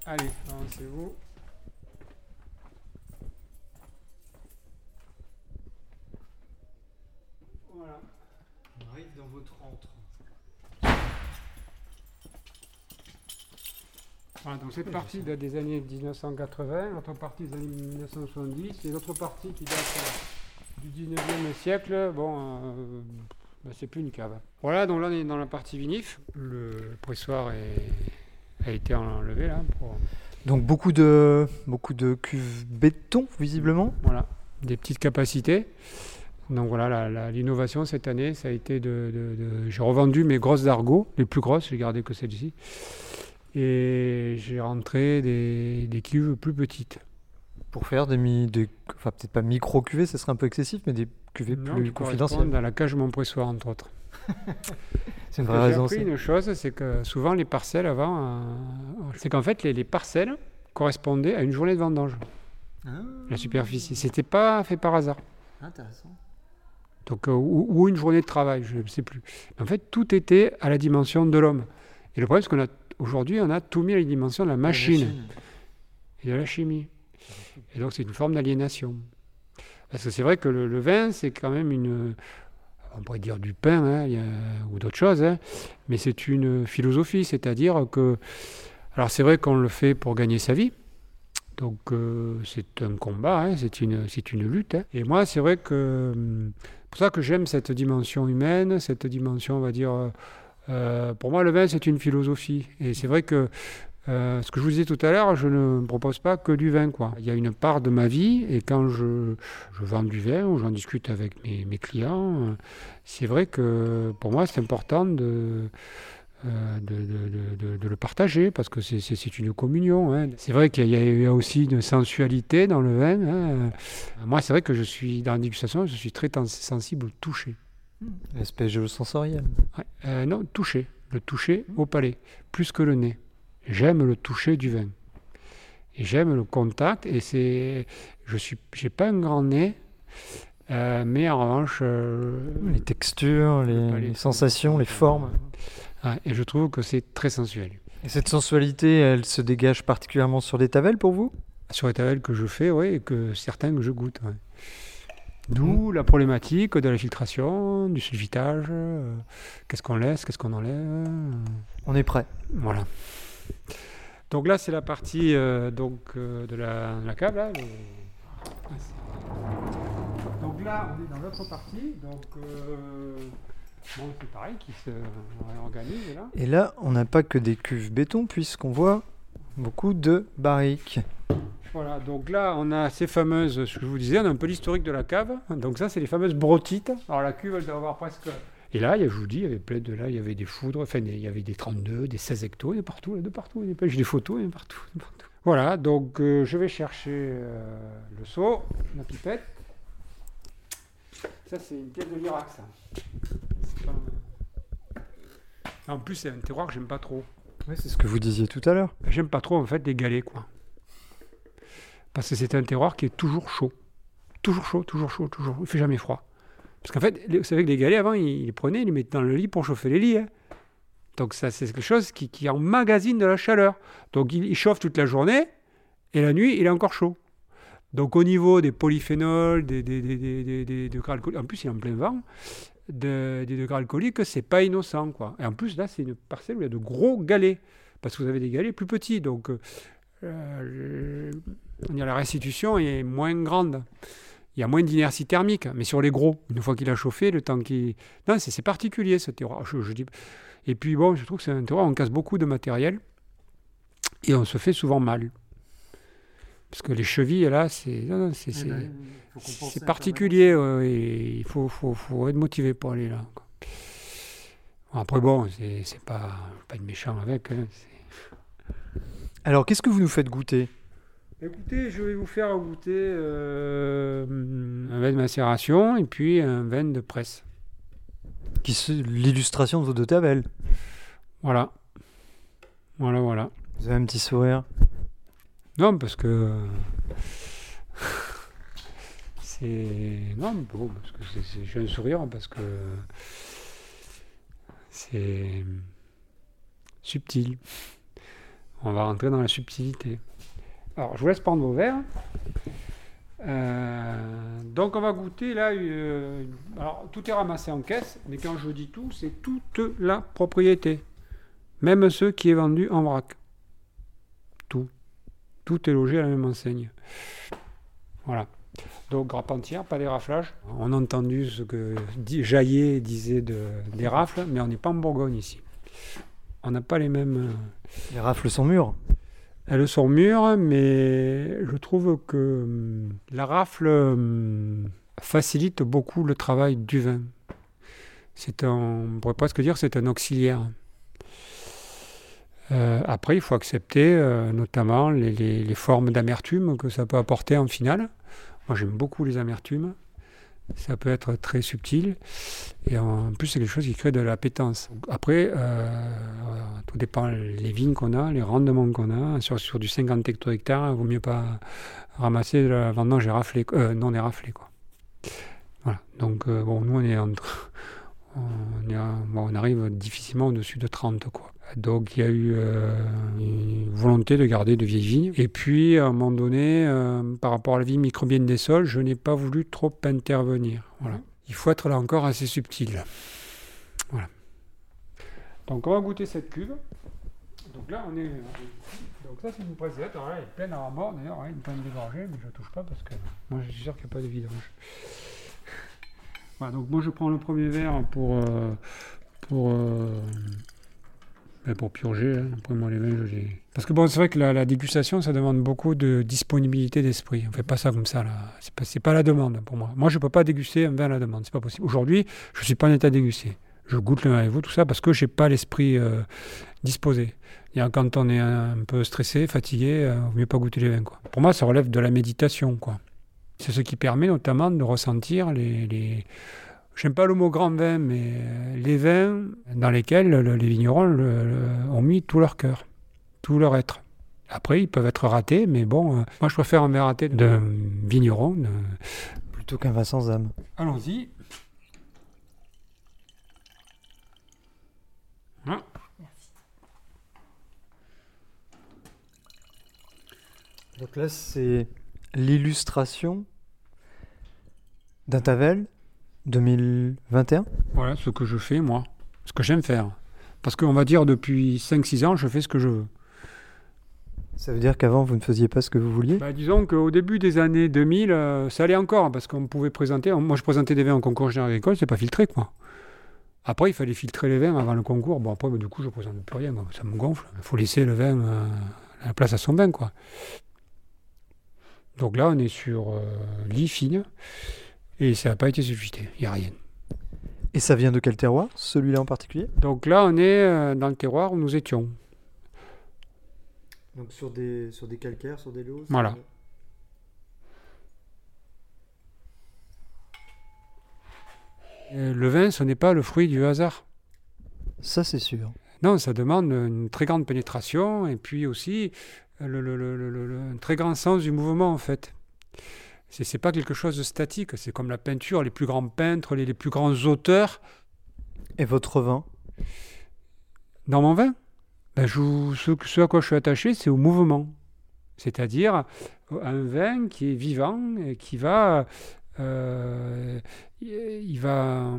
Allez, avancez-vous. Voilà. On arrive dans votre entre. Donc cette partie date des années 1980, l'autre partie des années 1970, et l'autre partie qui date du 19e siècle, bon, euh, ben, c'est plus une cave. Voilà, donc là on est dans la partie vinif. Le pressoir est a été enlevé là. Donc beaucoup de, beaucoup de cuves béton, visiblement Voilà, des petites capacités. Donc voilà, l'innovation cette année, ça a été de. j'ai revendu mes grosses d'argot, les plus grosses, j'ai gardé que celles-ci. Et j'ai rentré des, cuves plus petites. Pour faire des, des enfin peut-être pas micro-cuvées, ce serait un peu excessif, mais des cuvées plus confidentielles. Dans la cage mon pressoir, entre autres. (laughs) c'est une vraie raison. J'ai appris une chose, c'est que souvent les parcelles avant, euh, c'est qu'en fait les, parcelles correspondaient à une journée de vendange. Ah. La superficie, c'était pas fait par hasard. Intéressant. Donc, euh, ou, une journée de travail, je ne sais plus. En fait, tout était à la dimension de l'homme. Et le problème, c'est qu'on a aujourd'hui, on a tout mis à la dimension de la machine, et de la chimie. Et donc, c'est une forme d'aliénation. Parce que c'est vrai que le vin, c'est quand même une, on pourrait dire du pain hein, ou d'autres choses, hein, mais c'est une philosophie, c'est-à-dire que, alors c'est vrai qu'on le fait pour gagner sa vie, donc euh, c'est un combat, hein, c'est une, c'est une lutte, et moi c'est vrai que, c'est pour ça que j'aime cette dimension humaine, cette dimension, on va dire, euh, pour moi le vin c'est une philosophie, et c'est vrai que euh, ce que je vous disais tout à l'heure, je ne propose pas que du vin. Il y a une part de ma vie et quand je, vends du vin ou j'en discute avec mes, clients, euh, c'est vrai que pour moi c'est important de, le partager parce que c'est- une communion. hein. C'est vrai qu'il y, a- aussi une sensualité dans le vin. hein. Moi, c'est vrai que je suis dans la dégustation, je suis très sensible au toucher. L'aspect géosensoriel. Ouais, euh, non, toucher. Le toucher au palais, plus que le nez. J'aime le toucher du vin. Et j'aime le contact. Et c'est. Je suis. J'ai pas un grand nez. euh, mais en revanche. euh, Les textures, les, palais. les sensations, les formes. ouais, et je trouve que c'est très sensuel. Et cette sensualité, elle se dégage particulièrement sur les tavelles pour vous? Sur les tavelles que je fais, oui, et que certains que je goûte. ouais. D'où la problématique de la filtration, du sulfitage. euh, qu'est-ce qu'on laisse, qu'est-ce qu'on enlève. euh, On est prêt. Voilà. Donc là, c'est la partie euh, donc, de, la, de la cave. Là, le- Donc là, on est dans l'autre partie. Donc, bon, c'est pareil, qui se réorganise là. Et là, on n'a pas que des cuves béton, puisqu'on voit beaucoup de barriques. Voilà, donc là, on a ces fameuses, ce que je vous disais, on a un peu l'historique de la cave. Donc ça, c'est les fameuses brotites. Alors la cuve, elle doit avoir presque... Et là, je vous dis, il y avait plein de là, il y avait des foudres, enfin, il y avait des 32, des 16 hectos, il y en a partout, là, de partout. il y en a plein. J'ai des photos, il y en a partout, de partout. Voilà, donc euh, je vais chercher euh, le seau, la pipette. Ça, c'est une pièce de l'Irak, ça. Pas- En plus, c'est un terroir que j'aime pas trop. Oui, c'est ce que vous disiez tout à l'heure. J'aime pas trop en fait les galets quoi. Parce que c'est un terroir qui est toujours chaud. Toujours chaud, toujours chaud, toujours. Il fait jamais froid. Parce qu'en fait, vous savez que les galets avant, ils les prenaient, ils les mettaient dans le lit pour chauffer les lits. hein. Donc ça, c'est quelque chose qui, qui emmagasine de la chaleur. Donc il, chauffe toute la journée et la nuit, il est encore chaud. Donc au niveau des polyphénols, des, degrés alcooliques, en plus il est en plein vent, de- des degrés alcooliques, c'est pas innocent. quoi. Et en plus là, c'est une parcelle où il y a de gros galets. Parce que vous avez des galets plus petits. Donc euh, la restitution est moins grande. Il y a moins d'inertie thermique, mais sur les gros, une fois qu'il a chauffé, le temps qu'il... Non, c'est particulier ce terroir. Je, je dis... Et puis bon, je trouve que c'est un terroir où on casse beaucoup de matériel et on se fait souvent mal. Parce que les chevilles, là, c'est c'est- c'est- c'est particulier ouais, et il faut, faut, faut être motivé pour aller là. quoi. Bon, après, bon, c'est pas, pas de méchant avec. hein, Alors, qu'est-ce que vous nous faites goûter? Écoutez, je vais vous faire goûter euh, un vin de macération et puis un vin de presse. Qui L'illustration de vos deux tavelles. Voilà. Voilà, voilà. Vous avez un petit sourire? Non, parce que. (laughs) C'est. Non, mais bon, parce que c'est- c'est- j'ai un sourire parce que. C'est. subtil. On va rentrer dans la subtilité. Alors, je vous laisse prendre vos verres. Euh, donc, on va goûter là. euh, alors, tout est ramassé en caisse, mais quand je dis tout, c'est toute la propriété. Même ceux qui est vendu en vrac. Tout. Tout est logé à la même enseigne. Voilà. Donc, grappe entière, pas des raflages. On a entendu ce que Jaillet disait de, des rafles, mais on n'est pas en Bourgogne ici. On n'a pas les mêmes. euh, Les rafles sont mûres. elles sont mûres, mais je trouve que hum, la rafle hum, facilite beaucoup le travail du vin. C'est un, on pourrait presque dire que c'est un auxiliaire. Euh, après, il faut accepter euh, notamment les, les- les formes d'amertume que ça peut apporter en finale. Moi, j'aime beaucoup les amertumes. Ça peut être très subtil. Et en plus, c'est quelque chose qui crée de l'appétence. Après, euh, tout dépend les vignes qu'on a, les rendements qu'on a. Sur, du 50 hecto-hectares, il vaut mieux pas ramasser de la vendange euh, non éraflée. Quoi. Voilà. Donc, euh, bon, nous, on est entre. (laughs) On, on arrive difficilement au-dessus de 30. Quoi. Donc, il y a eu euh, une volonté de garder de vieilles vignes. Et puis, à un moment donné, euh, par rapport à la vie microbienne des sols, je n'ai pas voulu trop intervenir. Voilà. Il faut être là encore assez subtil. Voilà. Donc, on va goûter cette cuve. Donc là, on est. Donc, ça, c'est une. Alors là, elle est pleine à mort. D'ailleurs, ouais, une pleine dégorgée, mais je ne touche pas parce que moi, je suis sûr qu'il n'y a pas de vidange. Voilà, donc moi, je prends le premier verre pour. euh, pour. euh, ben, pour purger. hein. Après, moi, les vins, je les. Parce que bon, c'est vrai que la, dégustation, ça demande beaucoup de disponibilité d'esprit. On fait pas ça comme ça, là. C'est pas, pas la demande pour moi. Moi, je peux pas déguster un vin à la demande. C'est pas possible. Aujourd'hui, je suis pas en état de déguster. je goûte le vin avec vous, tout ça, parce que je n'ai pas l'esprit euh, disposé. A, quand on est un, peu stressé, fatigué, ne vaut mieux pas goûter les vins. Quoi. Pour moi, ça relève de la méditation. Quoi. C'est ce qui permet notamment de ressentir les J'aime pas le mot grand vin, mais les vins dans lesquels les vignerons ont mis tout leur cœur, tout leur être. Après, ils peuvent être ratés, mais bon, euh, moi je préfère un verre raté d'un vigneron. Plutôt qu'un vin sans âme. Allons-y. Donc là, c'est l'illustration d'un Tavel 2021 Voilà ce que je fais, moi. Ce que j'aime faire. Parce qu'on va dire, depuis 5-6 ans, je fais ce que je veux. Ça veut dire qu'avant, vous ne faisiez pas ce que vous vouliez? Bah, Disons qu'au début des années 2000, euh, ça allait encore, parce qu'on pouvait présenter. Moi, je présentais des vins en concours général agricole, c'est pas filtré, quoi. Après, il fallait filtrer les vins avant le concours. Bon, après, bah, du coup, je ne présente plus rien, ça me gonfle. Il faut laisser le vin euh, la place à son vin, quoi. Donc là, on est sur euh, lit fine, et ça n'a pas été suscité, il n'y a rien. Et ça vient de quel terroir, celui-là en particulier? Donc là, on est dans le terroir où nous étions. Donc sur des, sur des calcaires, sur des lots Voilà. Le vin, ce n'est pas le fruit du hasard. Ça, c'est sûr. Non, ça demande une très grande pénétration et puis aussi le, un très grand sens du mouvement, en fait. Ce n'est pas quelque chose de statique, c'est comme la peinture, les plus grands peintres, les, les plus grands auteurs. Et votre vin? Dans mon vin? Ben, ce, à quoi je suis attaché, c'est au mouvement. C'est-à-dire un vin qui est vivant et qui va. Euh, il va.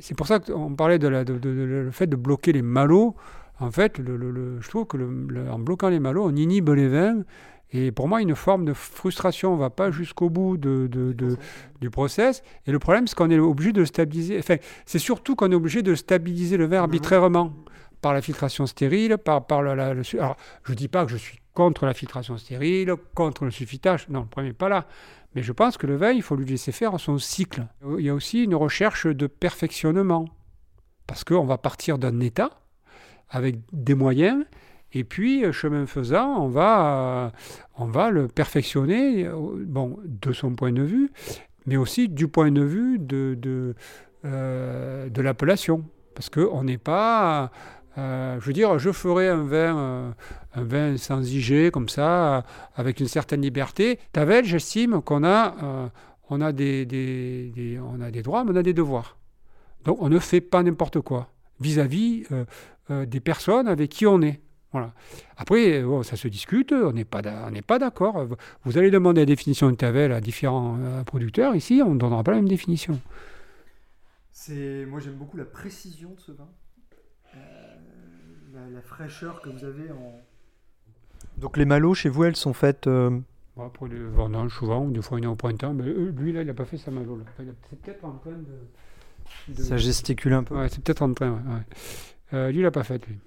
C'est pour ça qu'on parlait de, la, le fait de bloquer les malots. En fait, le, je trouve que en bloquant les malots, on inhibe les vins. Et pour moi, une forme de frustration, on ne va pas jusqu'au bout de, du process. Et le problème, c'est qu'on est obligé de stabiliser. Enfin, c'est surtout qu'on est obligé de stabiliser le vin arbitrairement par la filtration stérile, par, par la, Alors, je ne dis pas que je suis contre la filtration stérile, contre le sulfitage, non, le problème n'est pas là. Mais je pense que le vin, il faut lui laisser faire son cycle. Il y a aussi une recherche de perfectionnement, parce qu'on va partir d'un état avec des moyens, et puis, chemin faisant, on va, on va le perfectionner, bon, de son point de vue, mais aussi du point de vue de, de, euh, de l'appellation. Parce qu'on n'est pas euh, je veux dire, je ferai un vin, euh, un vin sans IG, comme ça, avec une certaine liberté. Tavel, j'estime qu'on a, euh, on a des, on a des droits, mais on a des devoirs. Donc on ne fait pas n'importe quoi vis-à-vis des personnes avec qui on est. Voilà. Après, ça se discute, on n'est pas, pas d'accord. Vous allez demander la définition de Tavel à différents producteurs, ici, on ne donnera pas la même définition. Moi, j'aime beaucoup la précision de ce vin la, fraîcheur que vous avez en. Donc les malots chez vous, elles sont faites. Euh... pour les vendanges, souvent, des fois il est au printemps, mais euh, lui là, il n'a pas fait sa malo. C'est peut-être en train de, Ça gesticule un peu. Ouais, c'est peut-être en train, ouais. Euh, lui, il n'a pas fait, lui.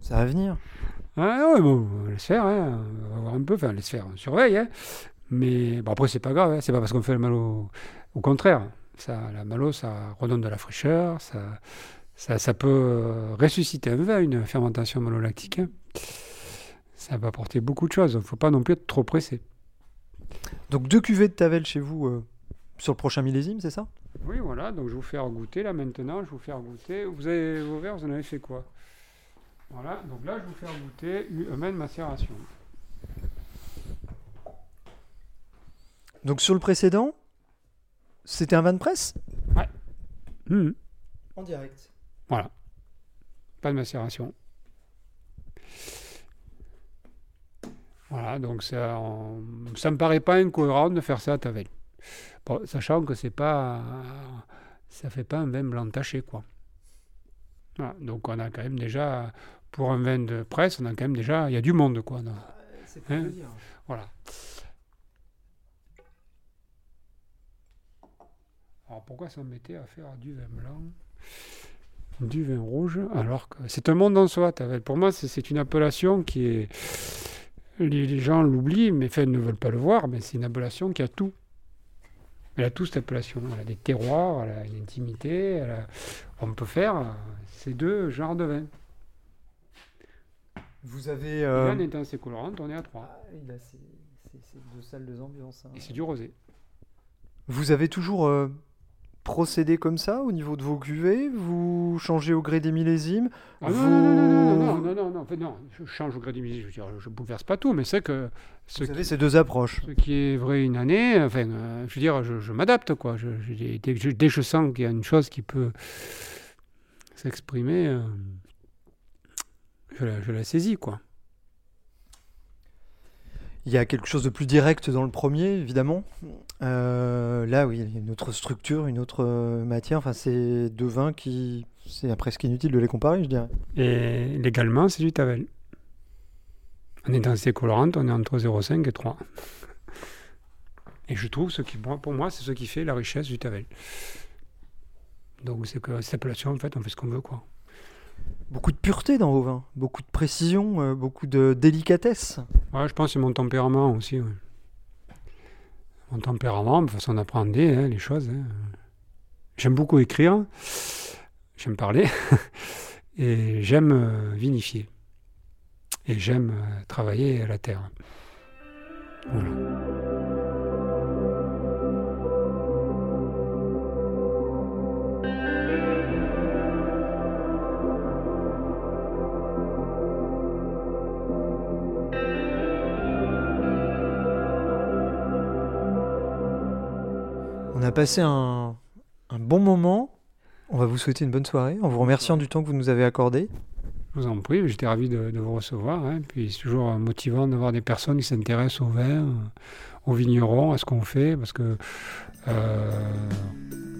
Ça va venir. Ah ouais, bon, laisse faire, hein. on va voir un peu, enfin, laisse faire, on surveille, hein. Mais bon, après, c'est pas grave, hein. c'est pas parce qu'on fait le malo. Au contraire, ça, la malo, ça redonne de la fraîcheur, ça, ça, peut euh, ressusciter un vin, une fermentation malolactique. Hein. Ça va apporter beaucoup de choses. Il ne faut pas non plus être trop pressé. Donc deux cuvées de Tavel chez vous euh, sur le prochain millésime, c'est ça? Oui, voilà. Donc je vais vous faire goûter là maintenant. Je vais vous faire goûter. Vous avez vos verres, vous en avez fait quoi? Voilà. Donc là, je vais vous faire goûter un vin de macération. Donc sur le précédent, c'était un vin de presse? Ouais. Mmh. En direct. Voilà. Pas de macération. Voilà, donc ça, ça me paraît pas incohérent de faire ça à Tavel. Bon, sachant que c'est pas, ça fait pas un vin blanc taché, quoi. Voilà, donc on a quand même déjà, pour un vin de presse, on a quand même déjà, il y a du monde, quoi. C'est hein dire. Voilà. Alors pourquoi s'embêter à faire du vin blanc du vin rouge, alors que c'est un monde en soi. Pour moi, c'est une appellation qui est. Les, gens l'oublient, mais enfin, ne veulent pas le voir, mais c'est une appellation qui a tout. Elle a toute cette appellation. Elle a des terroirs, elle a une intimité. elle a- On peut faire euh, ces deux genres de vin. Vous avez. Euh, Là, en étant assez colorante, on est à 3. ah, il a ces, ces- ces deux salles de ambiance. hein. Et c'est du rosé. Vous avez toujours euh, procédé comme ça au niveau de vos cuvées? Vous changez au gré des millésimes? Ah non, Vous- non, non, non, non, non, non, non, en fait, non, je change au gré du musique, je veux dire, je bouleverse pas tout, mais c'est que ce Vous qui, avez ces deux approches. ce qui est vrai une année, enfin, euh, je veux dire, je, je m'adapte, quoi. Je, je- dès, que je, dès que je sens qu'il y a une chose qui peut s'exprimer, euh, je, la, je la saisis, quoi. Il y a quelque chose de plus direct dans le premier, évidemment. Euh, là, oui, il y a une autre structure, une autre euh, matière. Enfin, c'est deux vins qui. C'est presque inutile de les comparer, je dirais. Et légalement, c'est du Tavel. En intensité colorante, on est entre 0,5 et 3. Et je trouve, ce qui, pour moi, c'est ce qui fait la richesse du Tavel. Donc, c'est que cette appellation, en fait, on fait ce qu'on veut, quoi. Beaucoup de pureté dans vos vins, beaucoup de précision, euh, beaucoup de délicatesse. Ouais, je pense que c'est mon tempérament aussi. Mon tempérament, ma façon d'apprendre hein, les choses. hein. J'aime beaucoup écrire, j'aime parler, (laughs) et j'aime euh, vinifier. Et j'aime euh, travailler à la terre. Voilà. Passé un, un bon moment. On va vous souhaiter une bonne soirée en vous remerciant du temps que vous nous avez accordé. Je vous en prie, j'étais ravi de, de vous recevoir. hein. Puis c'est toujours euh, motivant d'avoir des personnes qui s'intéressent au vin, aux vignerons, à ce qu'on fait, parce que euh,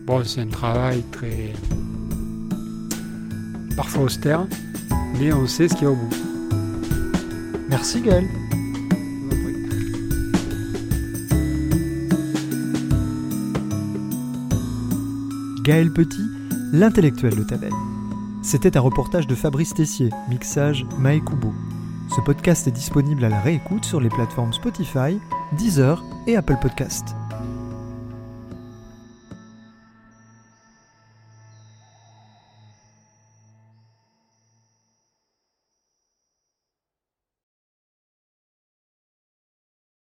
bon, c'est un travail très parfois austère, mais on sait ce qu'il y a au bout. Merci Gaël. Gaël Petit, l'intellectuel de Tavel. C'était un reportage de Fabrice Tessier, mixage Mae Kubo. Ce podcast est disponible à la réécoute sur les plateformes Spotify, Deezer et Apple Podcast.